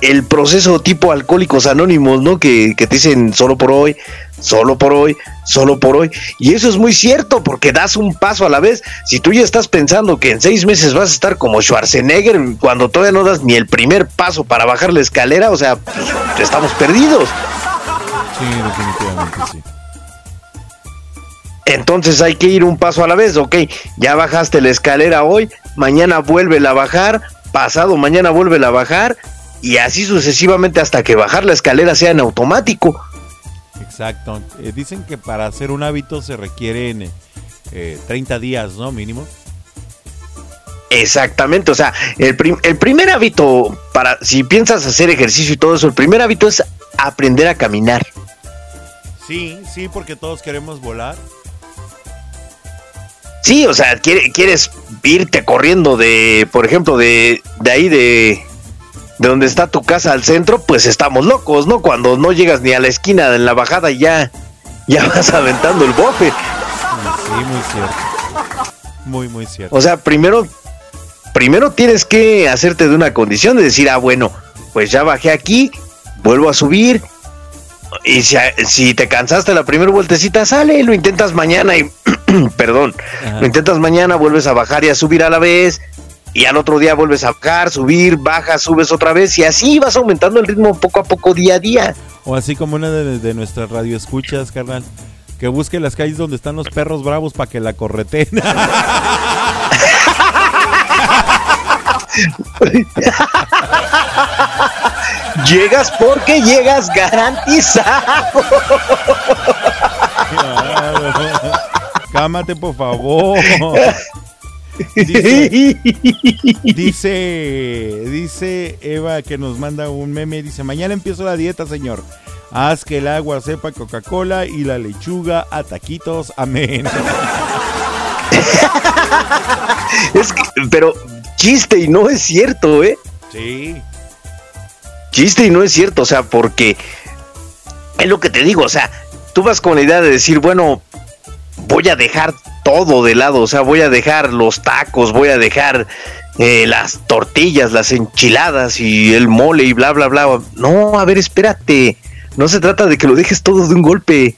el proceso tipo alcohólicos anónimos, ¿no? Que, que te dicen solo por hoy, solo por hoy, solo por hoy. Y eso es muy cierto, porque das un paso a la vez. Si tú ya estás pensando que en seis meses vas a estar como Schwarzenegger, cuando todavía no das ni el primer paso para bajar la escalera, o sea, pues, estamos perdidos. Sí, definitivamente sí. Entonces hay que ir un paso a la vez, ok, ya bajaste la escalera hoy, mañana vuelve a bajar, pasado mañana vuelve a bajar y así sucesivamente hasta que bajar la escalera sea en automático. Exacto. Eh, dicen que para hacer un hábito se requieren eh, 30 días, ¿no? Mínimo. Exactamente, o sea, el, prim- el primer hábito para, si piensas hacer ejercicio y todo eso, el primer hábito es aprender a caminar. Sí, sí, porque todos queremos volar. Sí, o sea, quiere- quieres irte corriendo de, por ejemplo, de, de ahí de, de donde está tu casa al centro, pues estamos locos, ¿no? Cuando no llegas ni a la esquina en la bajada ya, ya vas aventando el bofe. Sí, muy cierto. Muy, muy cierto. O sea, primero, primero tienes que hacerte de una condición de decir, ah, bueno, pues ya bajé aquí, vuelvo a subir. Y si, si te cansaste la primera vueltecita, sale, lo intentas mañana y, perdón, Ajá. lo intentas mañana, vuelves a bajar y a subir a la vez. Y al otro día vuelves a bajar, subir, bajas, subes otra vez y así vas aumentando el ritmo poco a poco, día a día. O así como una de, de nuestras radioescuchas, carnal. Que busque las calles donde están los perros bravos para que la correten. Llegas porque llegas garantizado. Cámate, por favor. Dice, dice, dice Eva que nos manda un meme. Dice: Mañana empiezo la dieta, señor. Haz que el agua sepa Coca-Cola y la lechuga a taquitos. Amén. Es que- pero chiste y no es cierto, ¿eh? Sí. Chiste y no es cierto, o sea, porque es lo que te digo, o sea, tú vas con la idea de decir, bueno, voy a dejar todo de lado, o sea, voy a dejar los tacos, voy a dejar eh, las tortillas, las enchiladas y el mole y bla, bla, bla. No, a ver, espérate, no se trata de que lo dejes todo de un golpe.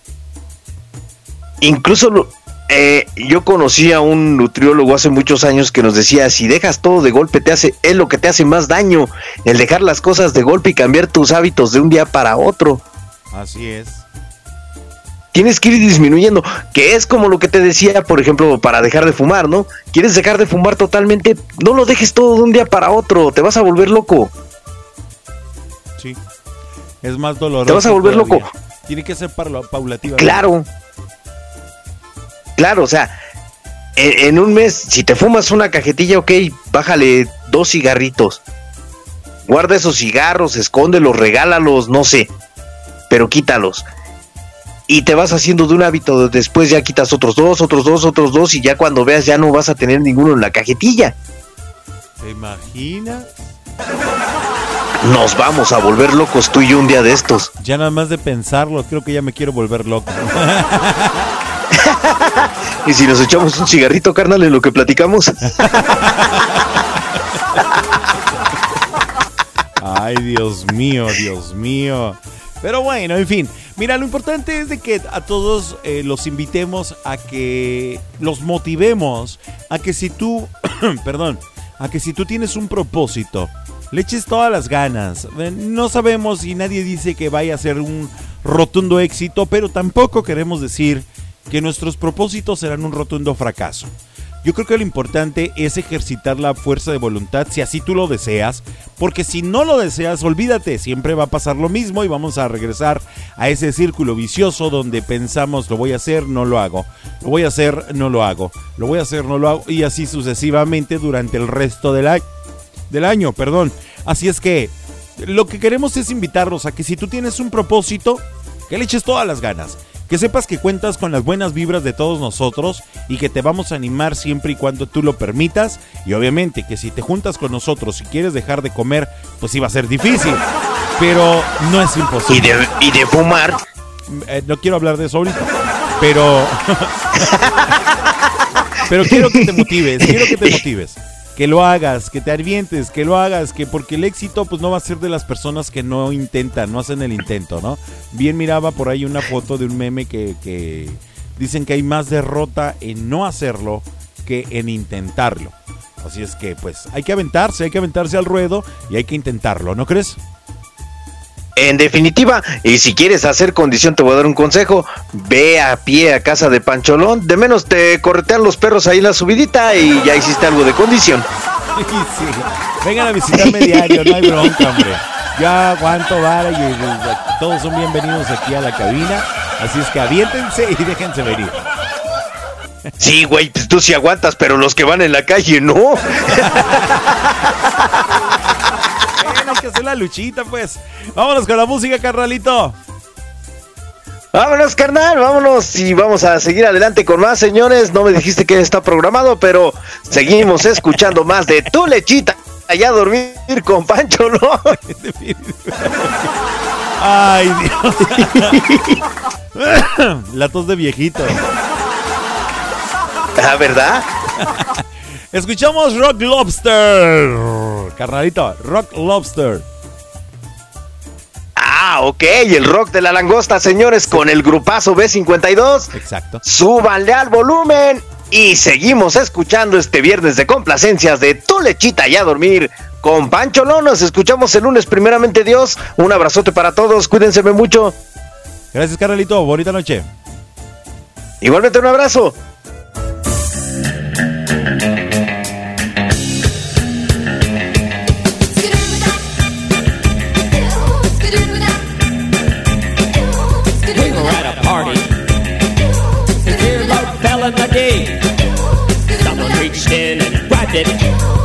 Incluso lo- eh, yo conocí a un nutriólogo hace muchos años que nos decía, si dejas todo de golpe, te hace, es lo que te hace más daño, el dejar las cosas de golpe y cambiar tus hábitos de un día para otro. Así es. Tienes que ir disminuyendo, que es como lo que te decía, por ejemplo, para dejar de fumar, ¿no? ¿Quieres dejar de fumar totalmente? No lo dejes todo de un día para otro, te vas a volver loco. Sí. Es más doloroso. Te vas a volver todavía. loco. Tiene que ser paulativa. Claro. Claro, o sea, en, en un mes, si te fumas una cajetilla, ok, bájale dos cigarritos. Guarda esos cigarros, escóndelos, regálalos, no sé, pero quítalos. Y te vas haciendo de un hábito, después ya quitas otros dos, otros dos, otros dos, y ya cuando veas ya no vas a tener ninguno en la cajetilla. ¿Te imaginas? Nos vamos a volver locos tú y yo un día de estos. Ya nada más de pensarlo, creo que ya me quiero volver loco. Y si nos echamos un cigarrito, carnal, en lo que platicamos. Ay, Dios mío, Dios mío. Pero bueno, en fin. Mira, lo importante es de que a todos eh, los invitemos a que los motivemos a que si tú, perdón, a que si tú tienes un propósito, le eches todas las ganas. Eh, No sabemos y nadie dice que vaya a ser un rotundo éxito, pero tampoco queremos decir que nuestros propósitos serán un rotundo fracaso. Yo creo que lo importante es ejercitar la fuerza de voluntad si así tú lo deseas, porque si no lo deseas, olvídate, siempre va a pasar lo mismo y vamos a regresar a ese círculo vicioso donde pensamos lo voy a hacer, no lo hago, lo voy a hacer, no lo hago, lo voy a hacer, no lo hago y así sucesivamente durante el resto del año, del año, perdón. Así es que lo que queremos es invitarlos a que si tú tienes un propósito, que le eches todas las ganas. Que sepas que cuentas con las buenas vibras de todos nosotros y que te vamos a animar siempre y cuando tú lo permitas. Y obviamente que si te juntas con nosotros y quieres dejar de comer, pues va a ser difícil. Pero no es imposible. Y de, y de fumar. Eh, no quiero hablar de eso ahorita. Pero. Pero quiero que te motives, quiero que te motives. Que lo hagas, que te arvientes, que lo hagas, que porque el éxito pues no va a ser de las personas que no intentan, no hacen el intento, ¿no? Bien miraba por ahí una foto de un meme que, que dicen que hay más derrota en no hacerlo que en intentarlo. Así es que pues hay que aventarse, hay que aventarse al ruedo y hay que intentarlo, ¿no crees? En definitiva, y si quieres hacer condición, te voy a dar un consejo. Ve a pie a casa de Pancholón. De menos te corretean los perros ahí en la subidita y ya hiciste algo de condición. Sí, sí. Vengan a visitarme diario, no hay bronca, hombre. Ya aguanto vara y todos son bienvenidos aquí a la cabina. Así es que aviéntense y déjense venir. Sí, güey, pues tú sí aguantas, pero los que van en la calle no. Hacer la luchita, pues. Vámonos con la música, carnalito. Vámonos, carnal, vámonos y vamos a seguir adelante con más, señores. No me dijiste que está programado, pero seguimos escuchando más de tu lechita. Allá a dormir con Pancho, ¿no? Ay, Dios. la tos de viejito. Ah, ¿verdad? Escuchamos Rock Lobster. Carnalito, Rock Lobster. Ah, ok, el rock de la langosta, señores, con el grupazo B52. Exacto. Súbanle al volumen y seguimos escuchando este viernes de complacencias de Tu Lechita y a dormir con Pancho No. Nos escuchamos el lunes, primeramente Dios. Un abrazote para todos, cuídense mucho. Gracias, carnalito. Bonita noche. Igualmente un abrazo. with it.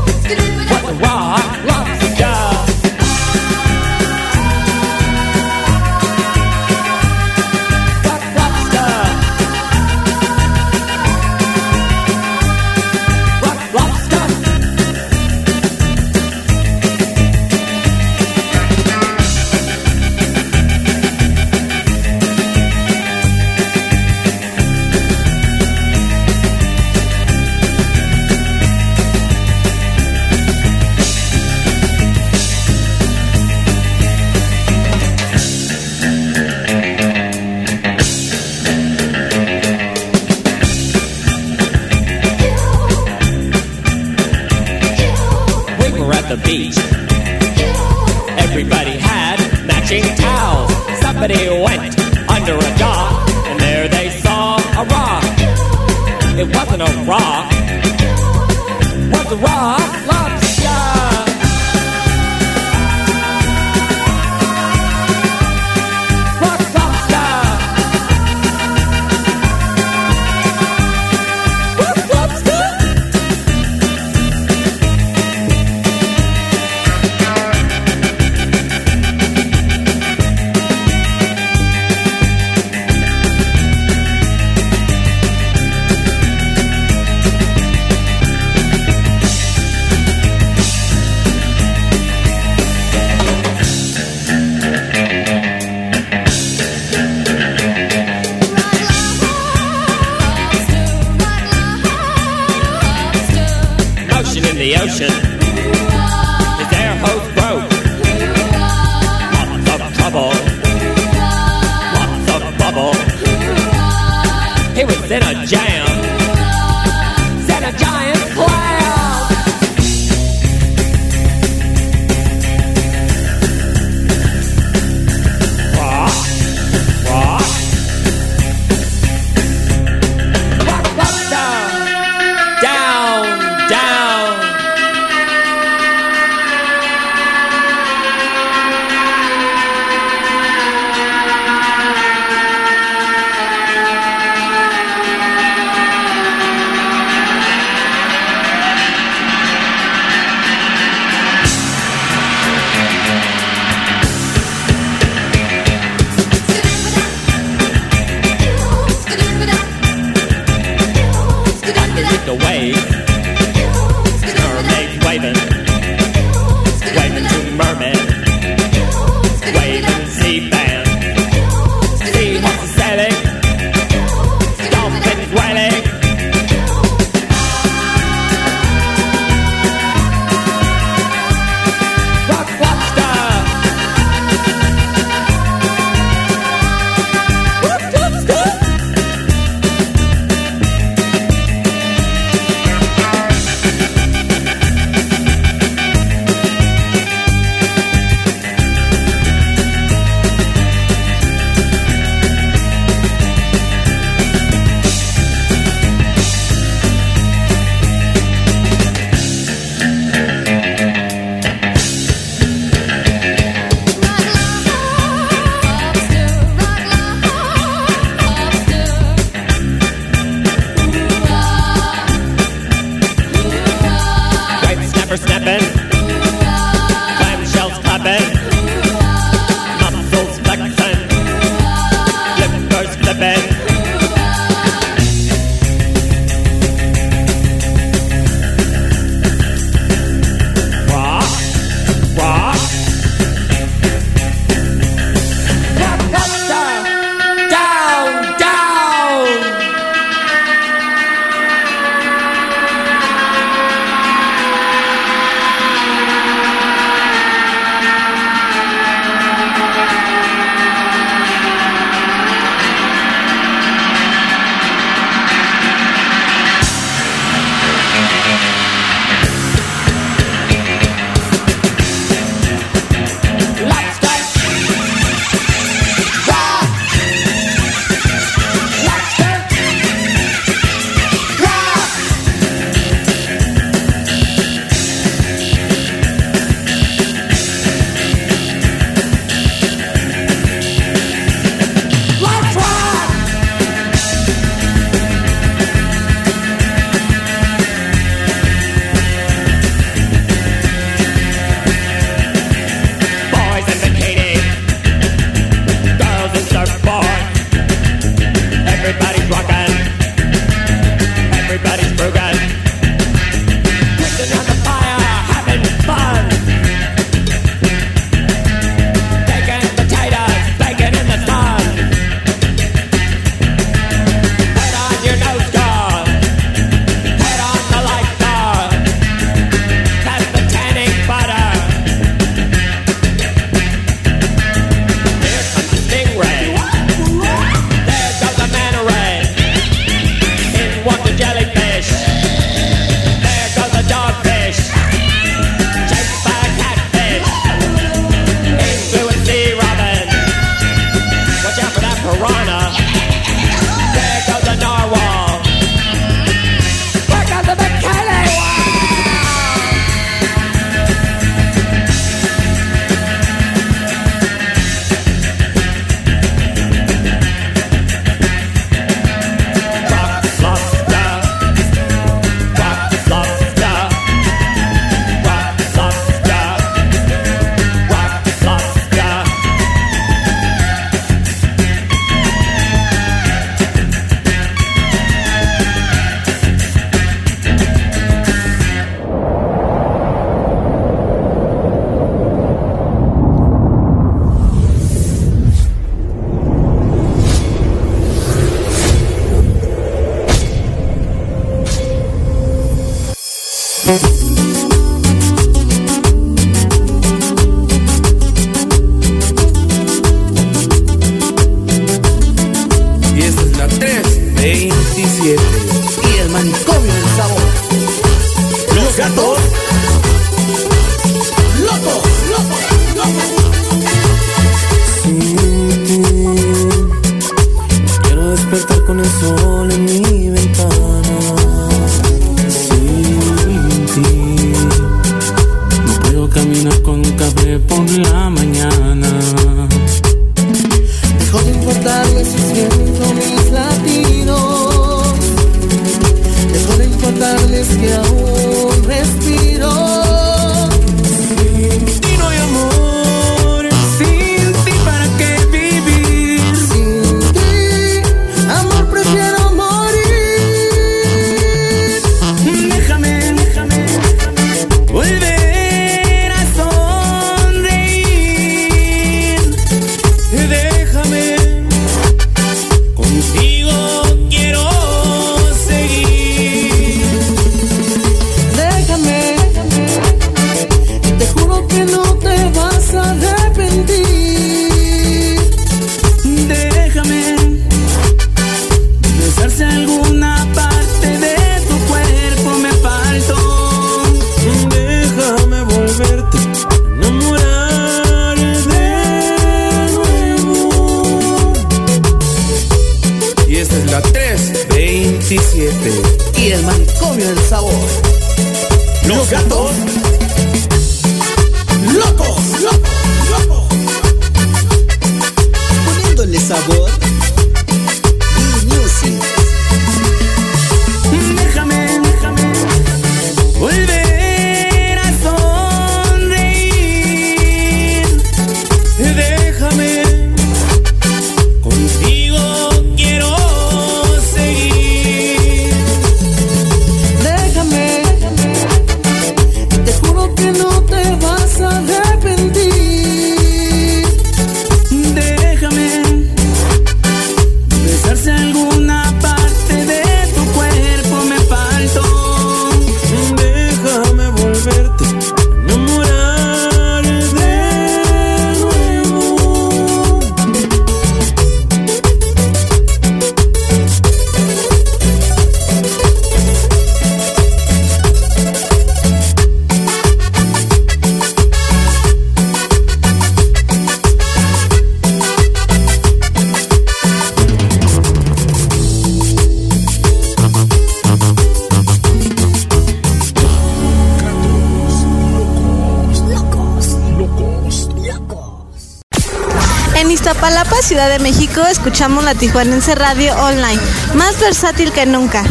la Tijuanense Radio Online, más versátil que nunca.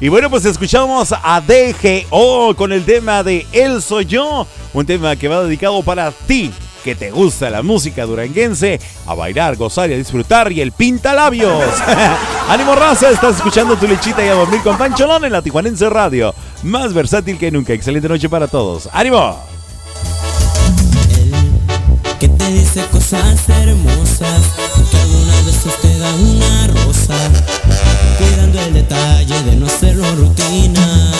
Y bueno, pues escuchamos a DGO con el tema de El Soy Yo, un tema que va dedicado para ti, que te gusta la música duranguense, a bailar, gozar y a disfrutar y el pintalabios. Ánimo raza, estás escuchando tu lechita y a dormir con Pancholón en la Tijuanense Radio. Más versátil que nunca. Excelente noche para todos. ¡Ánimo! te dice cosas hermosas. Todo una vez te da una rosa. Cuidando el detalle de no hacerlo rutina.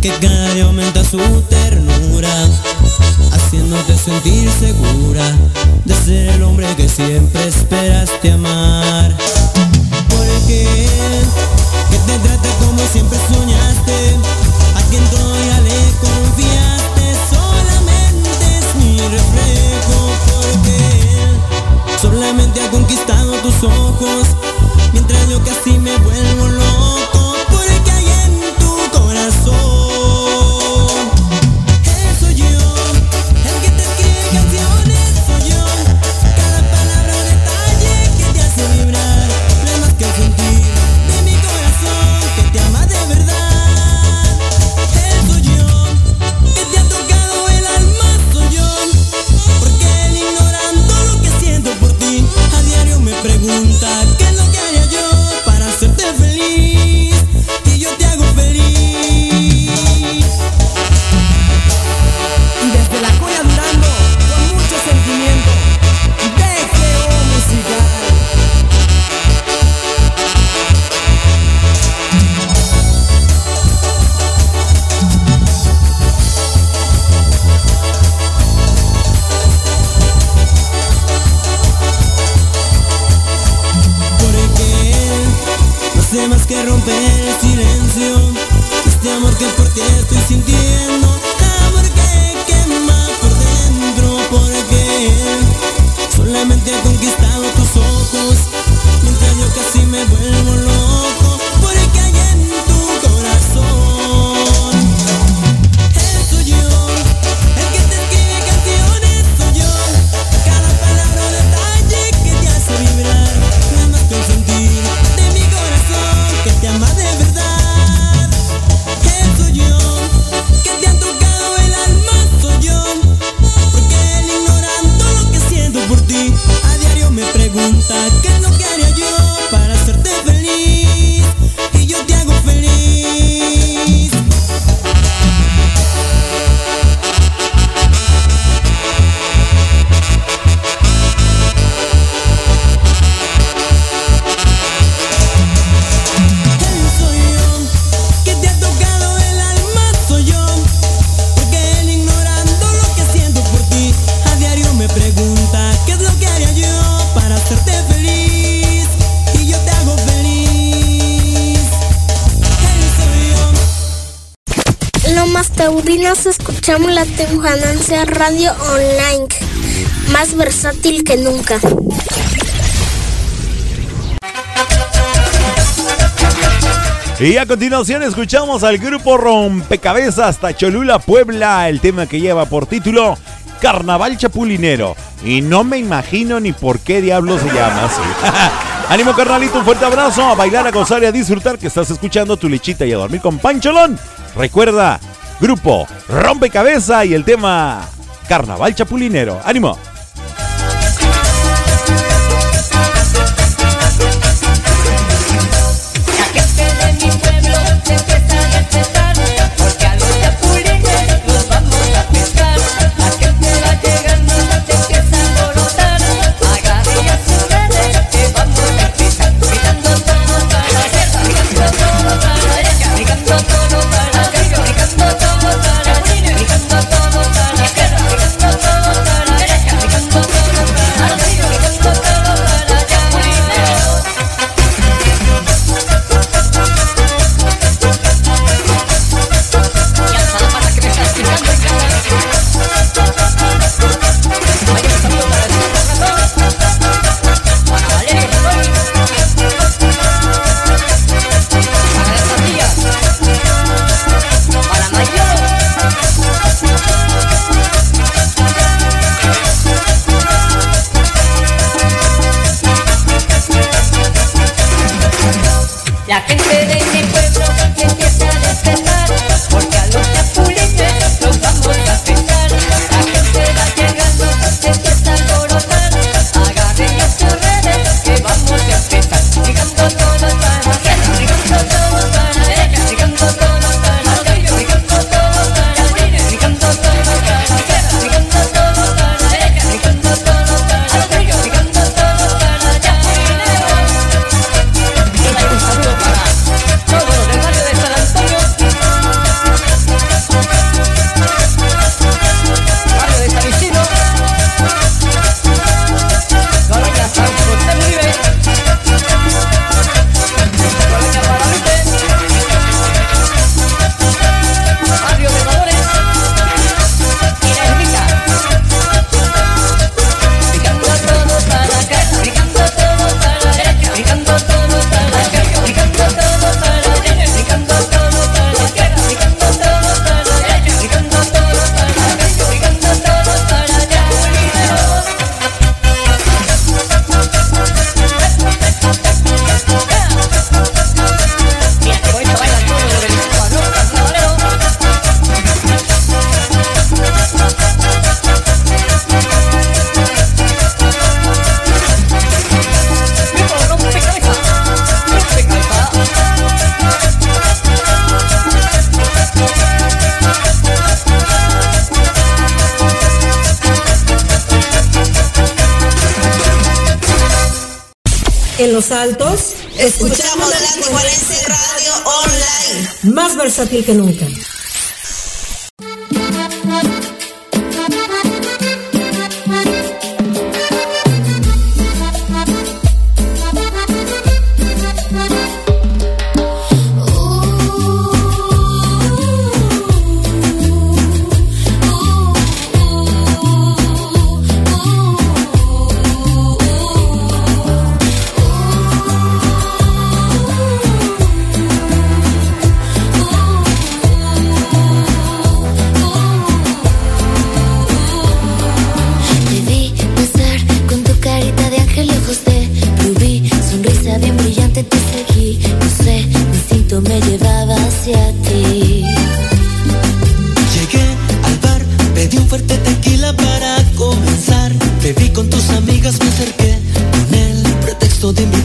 Que cada día aumenta su ternura. Haciéndote sentir segura De ser el hombre que siempre esperaste amar. Porque que te trata como siempre soñaste. A quien todavía solamente ha conquistado tus ojos, mientras yo casi me vuelvo loco. la Tebujanense Radio Online, más versátil que nunca. Y a continuación escuchamos al grupo Rompecabezas Tacholula Puebla, el tema que lleva por título Carnaval Chapulinero. Y no me imagino ni por qué diablo se llama así. Ánimo carnalito, un fuerte abrazo, a bailar, a gozar y a disfrutar que estás escuchando tu lechita y a dormir con Pancholón. Recuerda, Grupo Rompecabeza y el tema Carnaval Chapulinero. ¡Ánimo! fácil que nunca. bien brillante te seguí, no sé, mi instinto me llevaba hacia ti. Llegué al bar, pedí un fuerte tequila para comenzar. Te vi con tus amigas, me acerqué con el pretexto de mi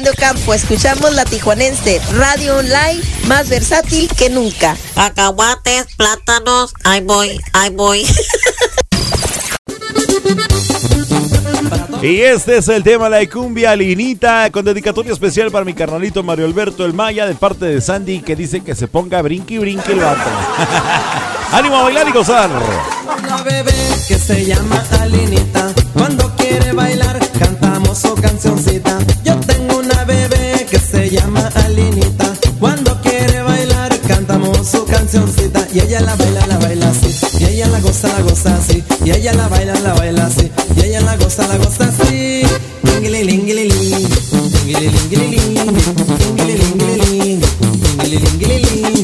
De Ocampo, escuchamos la tijuanense radio online más versátil que nunca. Cacahuates, plátanos, ahí voy, ahí voy. Y este es el tema, la cumbia linita, con dedicatoria especial para mi carnalito Mario Alberto El Maya, de parte de Sandy, que dice que se ponga brinqui brinqui el vato. ¡Ánimo a bailar y gozar! Una bebé que se llama Alinita. Ella la baila, la baila así. Y ella la goza, la goza así. Lingililinguililing. Lingililinguililing. Lingililinguililing. Lingililinguililing.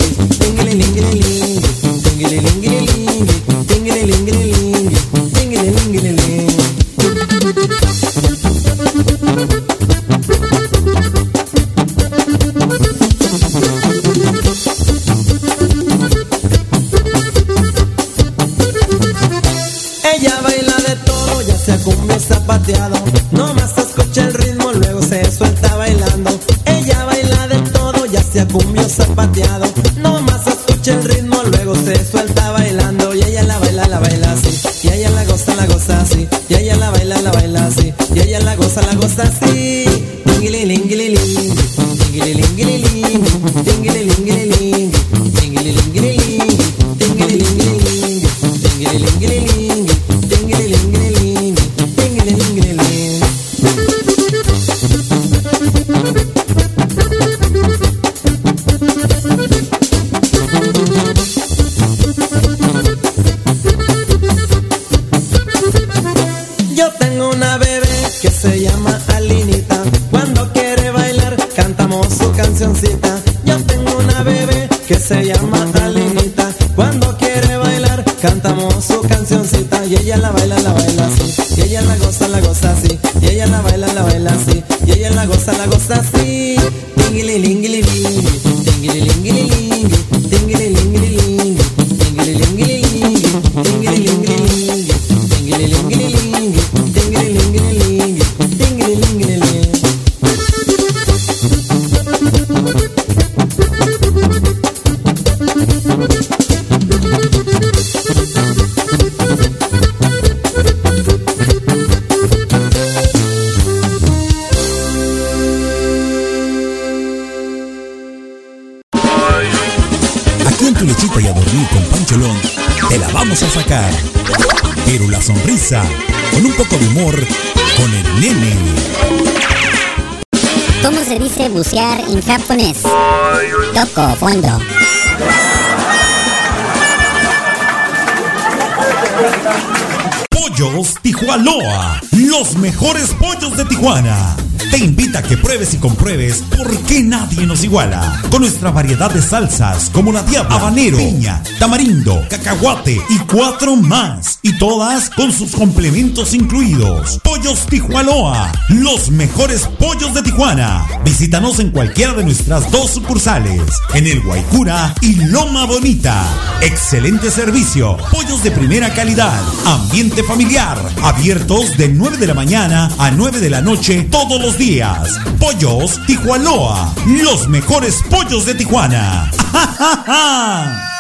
Con nuestra variedad de salsas como la diabla, habanero, piña, tamarindo, cacahuate y cuatro más. Y todas con sus complementos incluidos. Pollos Tijuanoa, los mejores pollos de Tijuana. Visítanos en cualquiera de nuestras dos sucursales, en el Guaycura y Loma Bonita. Excelente servicio, pollos de primera calidad, ambiente familiar, abiertos de 9 de la mañana a 9 de la noche todos los días. Pollos Tijuanoa, los mejores pollos de Tijuana.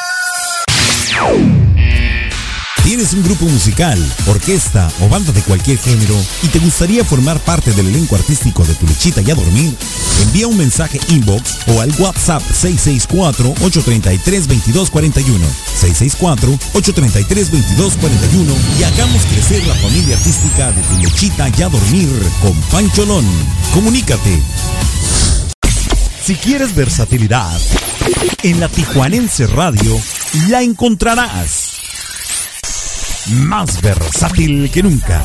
¿Tienes un grupo musical, orquesta o banda de cualquier género y te gustaría formar parte del elenco artístico de Tu Lechita y a Dormir? Envía un mensaje inbox o al WhatsApp 664-833-2241. 664-833-2241 y hagamos crecer la familia artística de Tu Lechita y a Dormir con Pancholón. Comunícate. Si quieres versatilidad, en la Tijuanense Radio la encontrarás más versátil que nunca.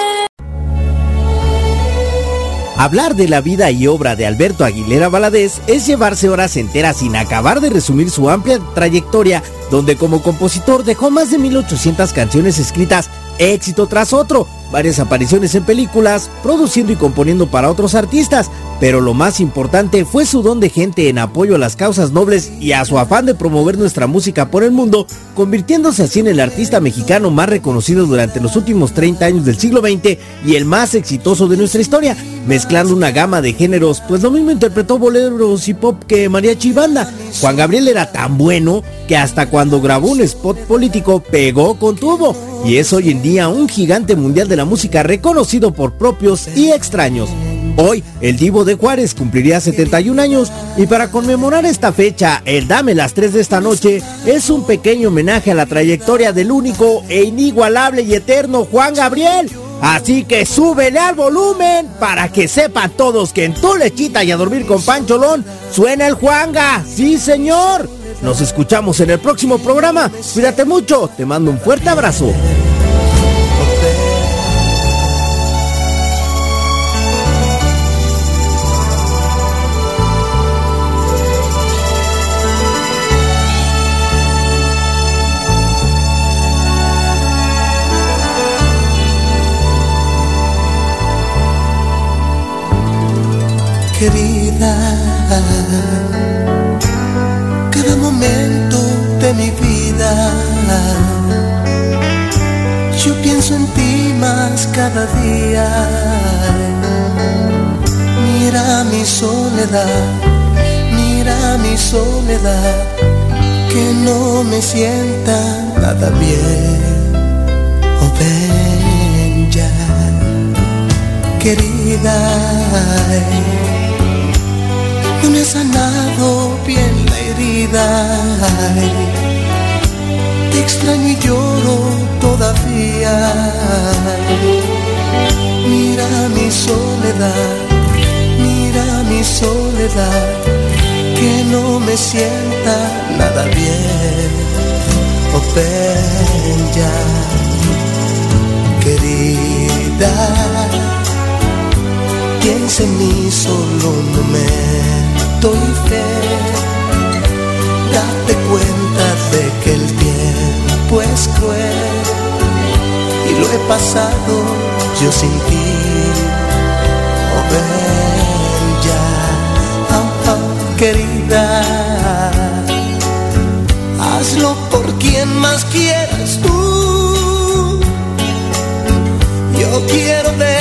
Hablar de la vida y obra de Alberto Aguilera Valadez es llevarse horas enteras sin acabar de resumir su amplia trayectoria, donde como compositor dejó más de 1800 canciones escritas, éxito tras otro, varias apariciones en películas, produciendo y componiendo para otros artistas, pero lo más importante fue su don de gente en apoyo a las causas nobles y a su afán de promover nuestra música por el mundo, convirtiéndose así en el artista mexicano más reconocido durante los últimos 30 años del siglo XX y el más exitoso de nuestra historia, mezclando una gama de géneros, pues lo mismo interpretó boleros y pop que mariachi y banda. Juan Gabriel era tan bueno que hasta cuando grabó un spot político pegó con tubo y es hoy en día un gigante mundial de la música reconocido por propios y extraños. Hoy, el Divo de Juárez cumpliría 71 años y para conmemorar esta fecha, el Dame las 3 de esta noche es un pequeño homenaje a la trayectoria del único e inigualable y eterno Juan Gabriel. Así que súbele al volumen para que sepan todos que en tu lechita y a dormir con Pancholón suena el Juanga. Sí, señor. Nos escuchamos en el próximo programa. Cuídate mucho. Te mando un fuerte abrazo. Querida. Cada momento de mi vida, yo pienso en ti más cada día. Mira mi soledad, mira mi soledad, que no me sienta nada bien. Oh, ven ya, querida Ay, te extraño y lloro todavía. Mira mi soledad, mira mi soledad, que no me sienta nada bien. Oh, ven ya, querida. Piensa en mí solo un momento y fe. Date cuenta de que el tiempo es cruel y lo he pasado yo sin ti. Oh, ven oh, oh, querida. Hazlo por quien más quieras tú. Yo quiero ver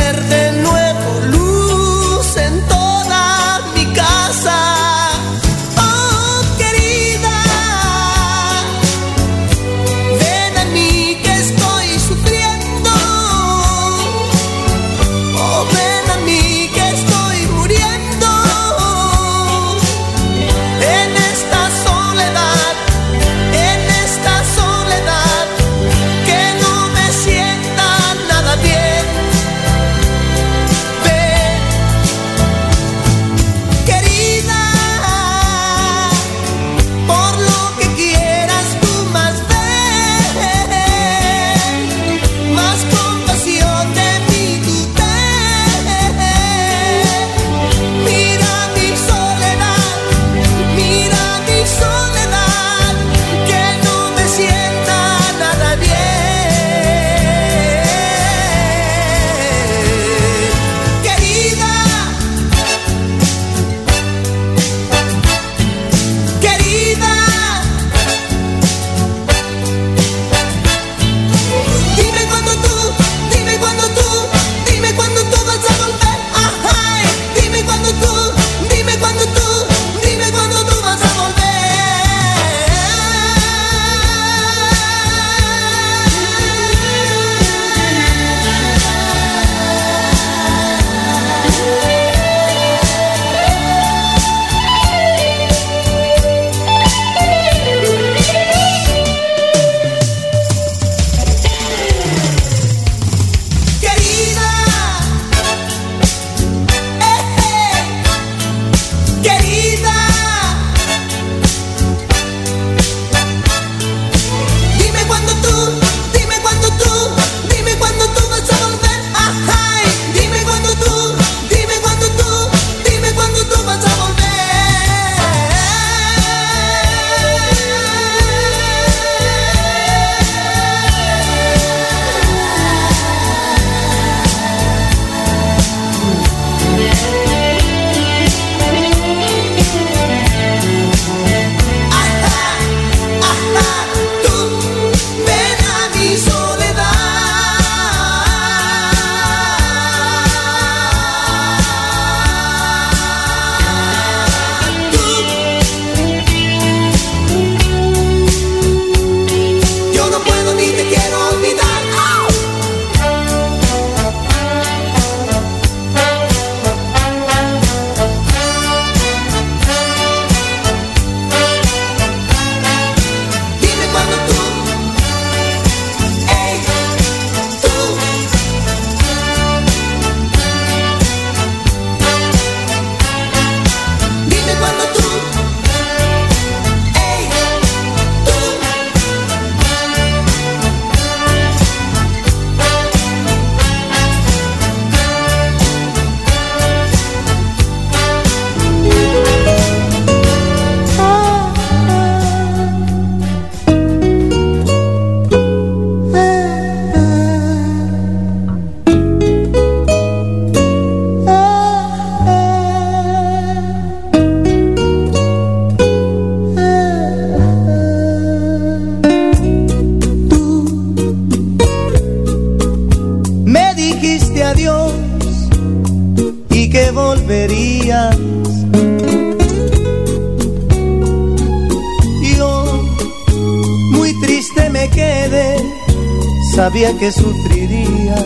que sufriría.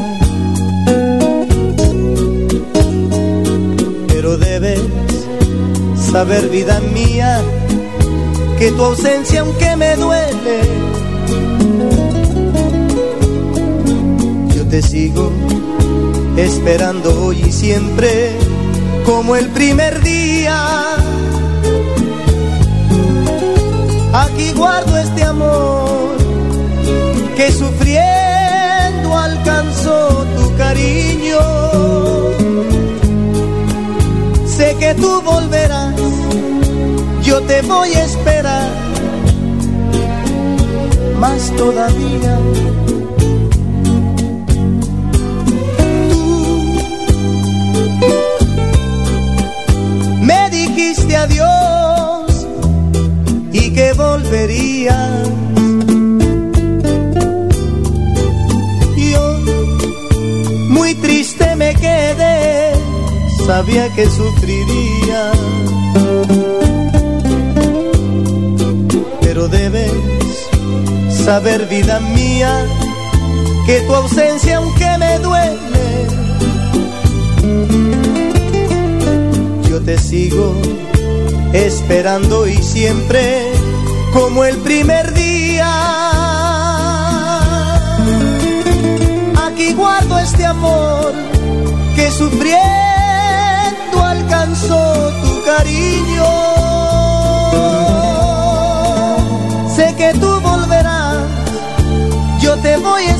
Pero debes saber, vida mía, que tu ausencia, aunque me duele, yo te sigo esperando hoy y siempre como el primer día. Aquí guardo este amor que tu cariño. Sé que tú volverás, yo te voy a esperar, más todavía. Me dijiste adiós y que volverías. Sabía que sufriría. Pero debes saber, vida mía, que tu ausencia, aunque me duele, yo te sigo esperando y siempre como el primer día. Aquí guardo este amor que sufriendo alcanzó tu cariño. Sé que tú volverás, yo te voy a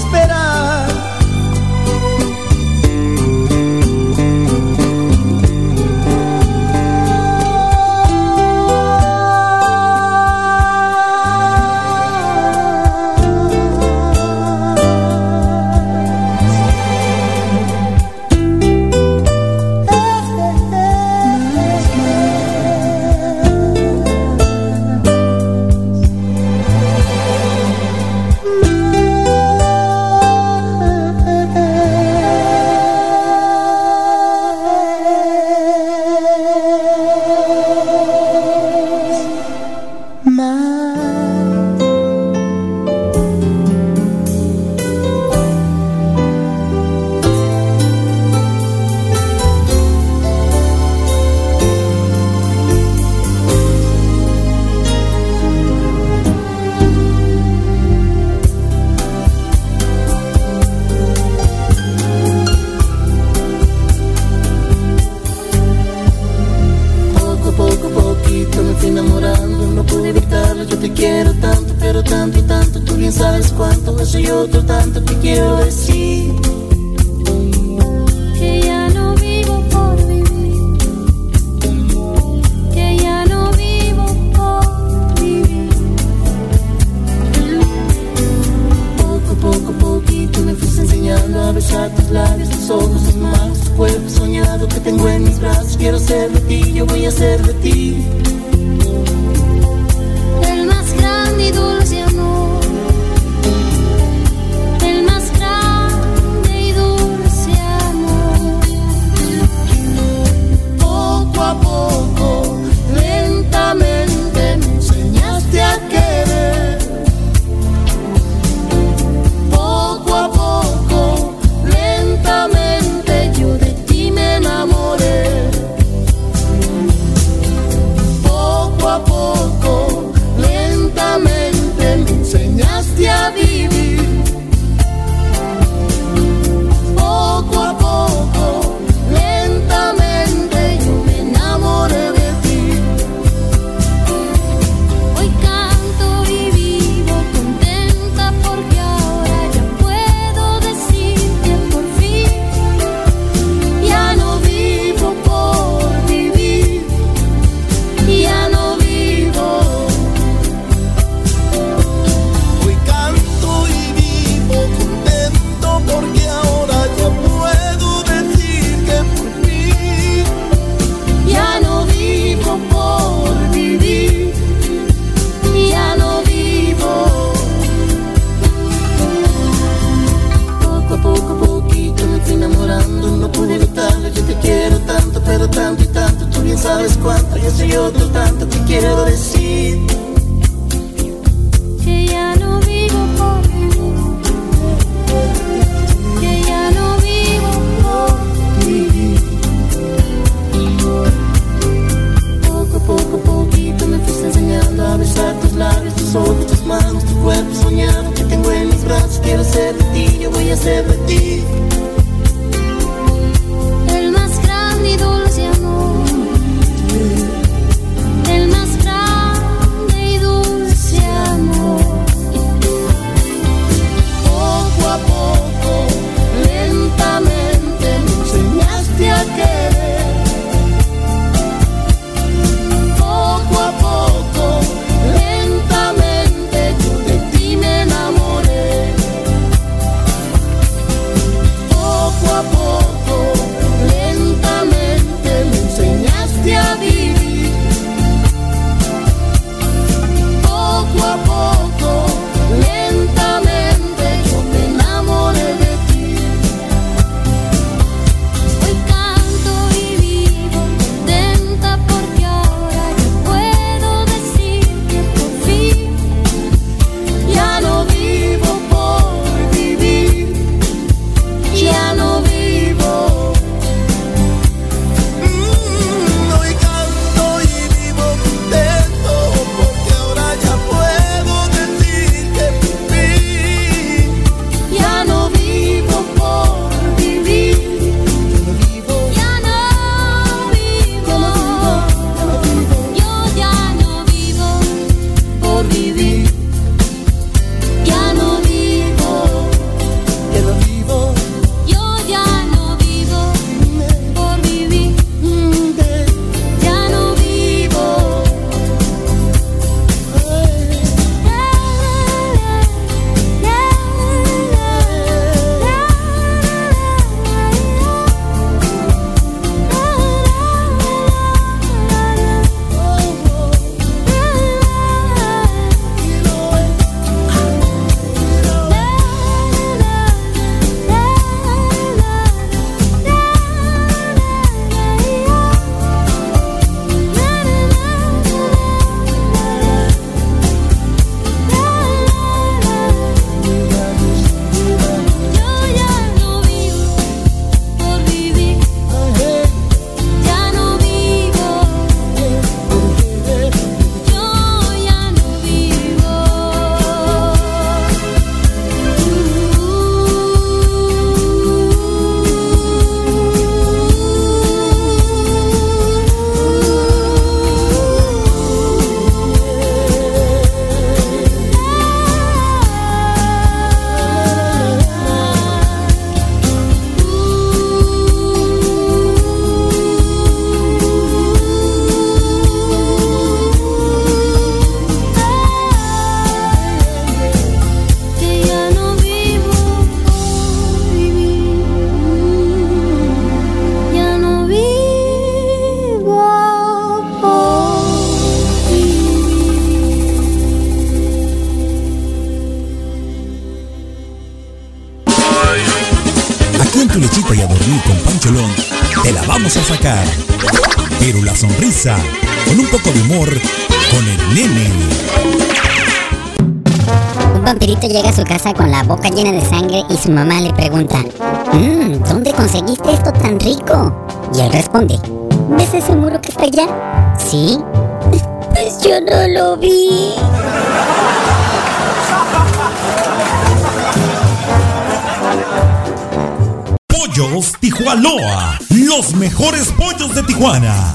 casa con la boca llena de sangre y su mamá le pregunta, "Mm, ¿dónde conseguiste esto tan rico? Y él responde, ¿ves ese muro que está allá? Sí. Pues yo no lo vi. Pollos Tijuanoa, los mejores pollos de Tijuana.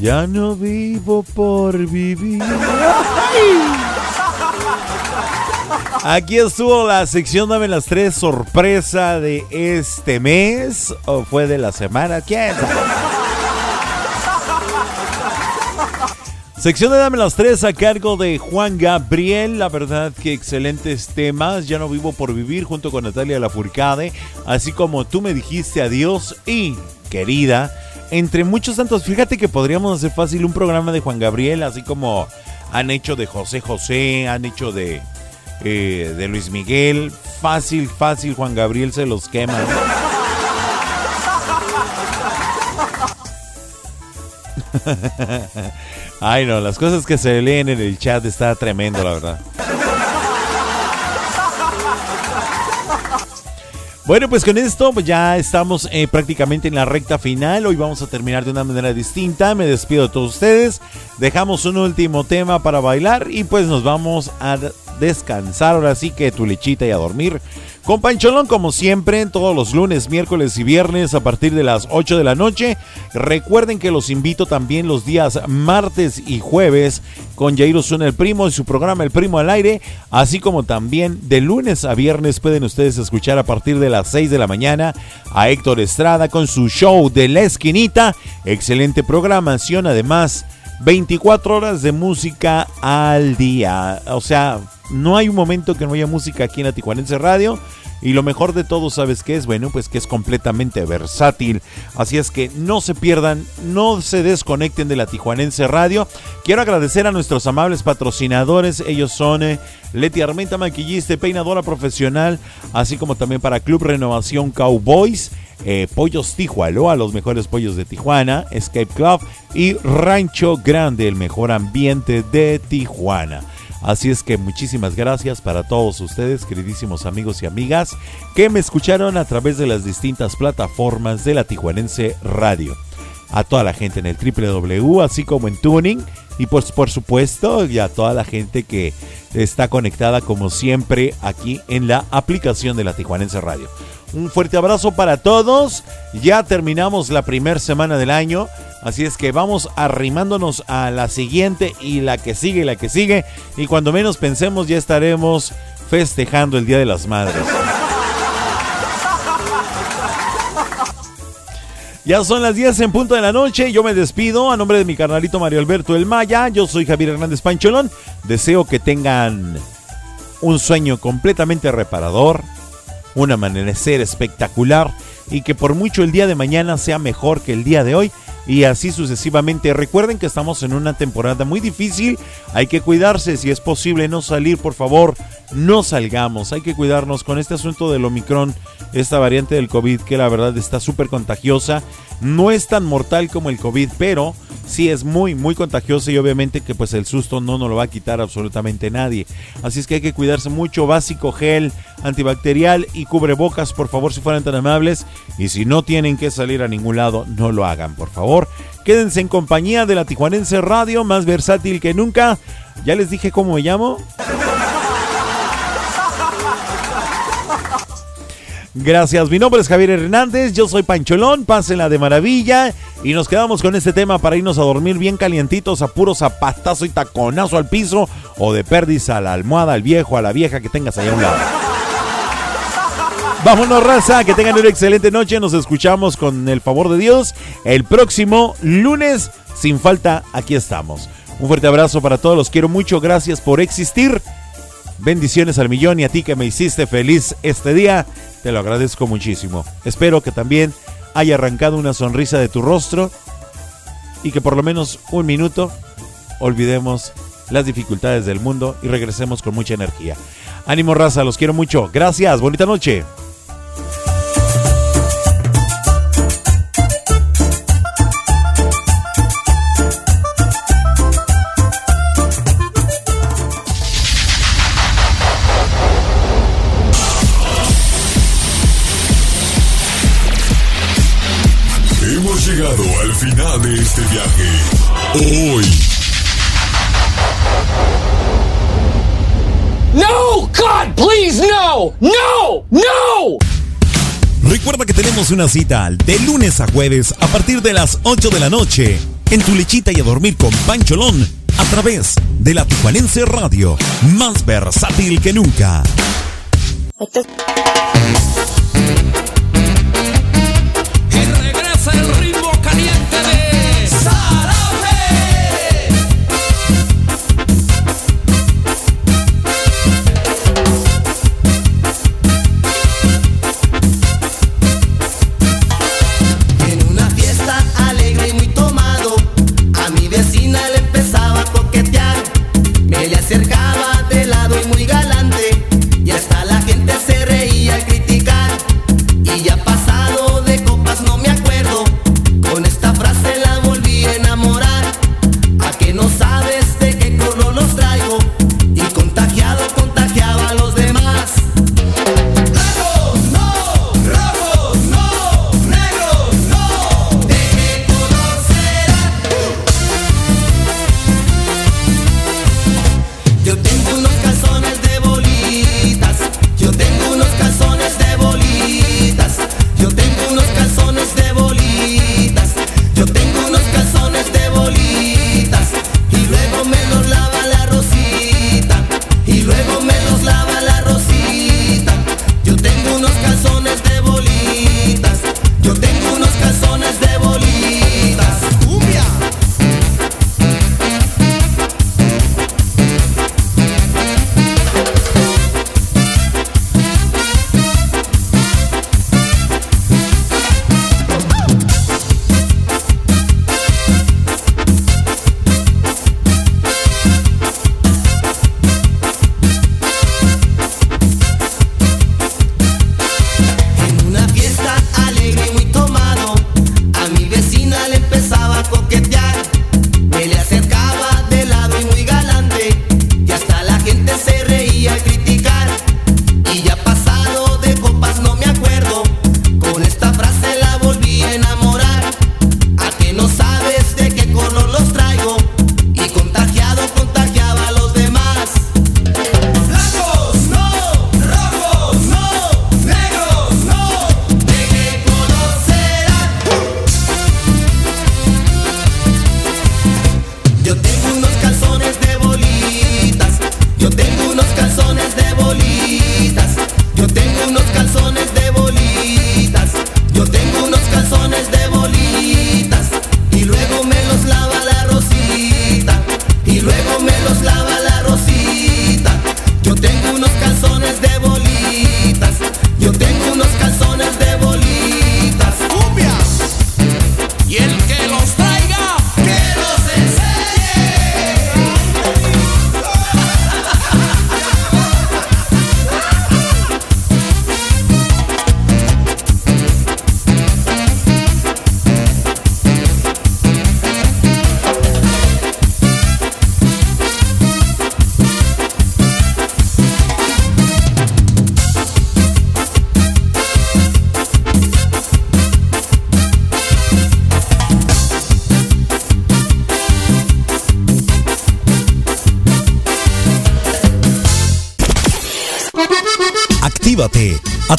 Ya no vivo por vivir. Aquí estuvo la sección Dame las tres sorpresa de este mes o fue de la semana, quién. Sección de Dame las Tres a cargo de Juan Gabriel. La verdad que excelentes temas. Ya no vivo por vivir junto con Natalia Lafourcade. Así como tú me dijiste adiós y querida. Entre muchos tantos, fíjate que podríamos hacer fácil un programa de Juan Gabriel, así como han hecho de José José, han hecho de, eh, de Luis Miguel. Fácil, fácil, Juan Gabriel se los quema. Ay, no, las cosas que se leen en el chat está tremendo, la verdad. Bueno, pues con esto pues ya estamos eh, prácticamente en la recta final. Hoy vamos a terminar de una manera distinta. Me despido de todos ustedes. Dejamos un último tema para bailar y pues nos vamos a descansar. Ahora sí que tu lechita y a dormir. Con Pancholón, como siempre, todos los lunes, miércoles y viernes a partir de las 8 de la noche. Recuerden que los invito también los días martes y jueves con Jairo Suena el Primo y su programa El Primo al Aire, así como también de lunes a viernes pueden ustedes escuchar a partir de las 6 de la mañana a Héctor Estrada con su show de La Esquinita. Excelente programación, además 24 horas de música al día. O sea, no hay un momento que no haya música aquí en la Tijuanense Radio. Y lo mejor de todo, ¿sabes qué es? Bueno, pues que es completamente versátil. Así es que no se pierdan, no se desconecten de la Tijuanense Radio. Quiero agradecer a nuestros amables patrocinadores. Ellos son eh, Leti Armenta, maquillista peinadora profesional. Así como también para Club Renovación Cowboys. Eh, Pollos Tijualoa, los mejores pollos de Tijuana, Escape Club y Rancho Grande, el mejor ambiente de Tijuana. Así es que muchísimas gracias para todos ustedes, queridísimos amigos y amigas, que me escucharon a través de las distintas plataformas de la Tijuanense Radio. A toda la gente en el www, así como en Tuning. Y pues por supuesto, a toda la gente que está conectada como siempre aquí en la aplicación de la Tijuanense Radio. Un fuerte abrazo para todos. Ya terminamos la primera semana del año. Así es que vamos arrimándonos a la siguiente y la que sigue y la que sigue. Y cuando menos pensemos ya estaremos festejando el Día de las Madres. Ya son las 10 en punto de la noche. Yo me despido a nombre de mi carnalito Mario Alberto El Maya. Yo soy Javier Hernández Pancholón. Deseo que tengan un sueño completamente reparador, un amanecer espectacular y que por mucho el día de mañana sea mejor que el día de hoy y así sucesivamente. Recuerden que estamos en una temporada muy difícil, hay que cuidarse, si es posible no salir, por favor, no salgamos, hay que cuidarnos con este asunto del Omicron, esta variante del COVID que la verdad está súper contagiosa, no es tan mortal como el COVID, pero sí es muy, muy contagiosa y obviamente que pues el susto no nos lo va a quitar absolutamente nadie. Así es que hay que cuidarse mucho, básico, gel, antibacterial y cubrebocas, por favor, si fueran tan amables. Y si no tienen que salir a ningún lado, no lo hagan, por favor. Quédense en compañía de la Tijuanense Radio, más versátil que nunca. Ya les dije cómo me llamo. Gracias, mi nombre es Javier Hernández, yo soy Pancholón, pásenla de maravilla y nos quedamos con este tema para irnos a dormir bien calientitos, a puro zapatazo y taconazo al piso o de perdiz a la almohada, al viejo, a la vieja que tengas allá a un lado. Vámonos, raza, que tengan una excelente noche, nos escuchamos con el favor de Dios el próximo lunes, sin falta, aquí estamos. Un fuerte abrazo para todos, los quiero mucho, gracias por existir. Bendiciones al millón y a ti que me hiciste feliz este día. Te lo agradezco muchísimo. Espero que también haya arrancado una sonrisa de tu rostro y que por lo menos un minuto olvidemos las dificultades del mundo y regresemos con mucha energía. Ánimo raza, los quiero mucho. Gracias, bonita noche. Este viaje. Hoy. No! God, please, no! No! No! Recuerda que tenemos una cita de lunes a jueves a partir de las 8 de la noche en tu lechita y a dormir con Pancholón a través de la Tijuanense Radio, más versátil que nunca.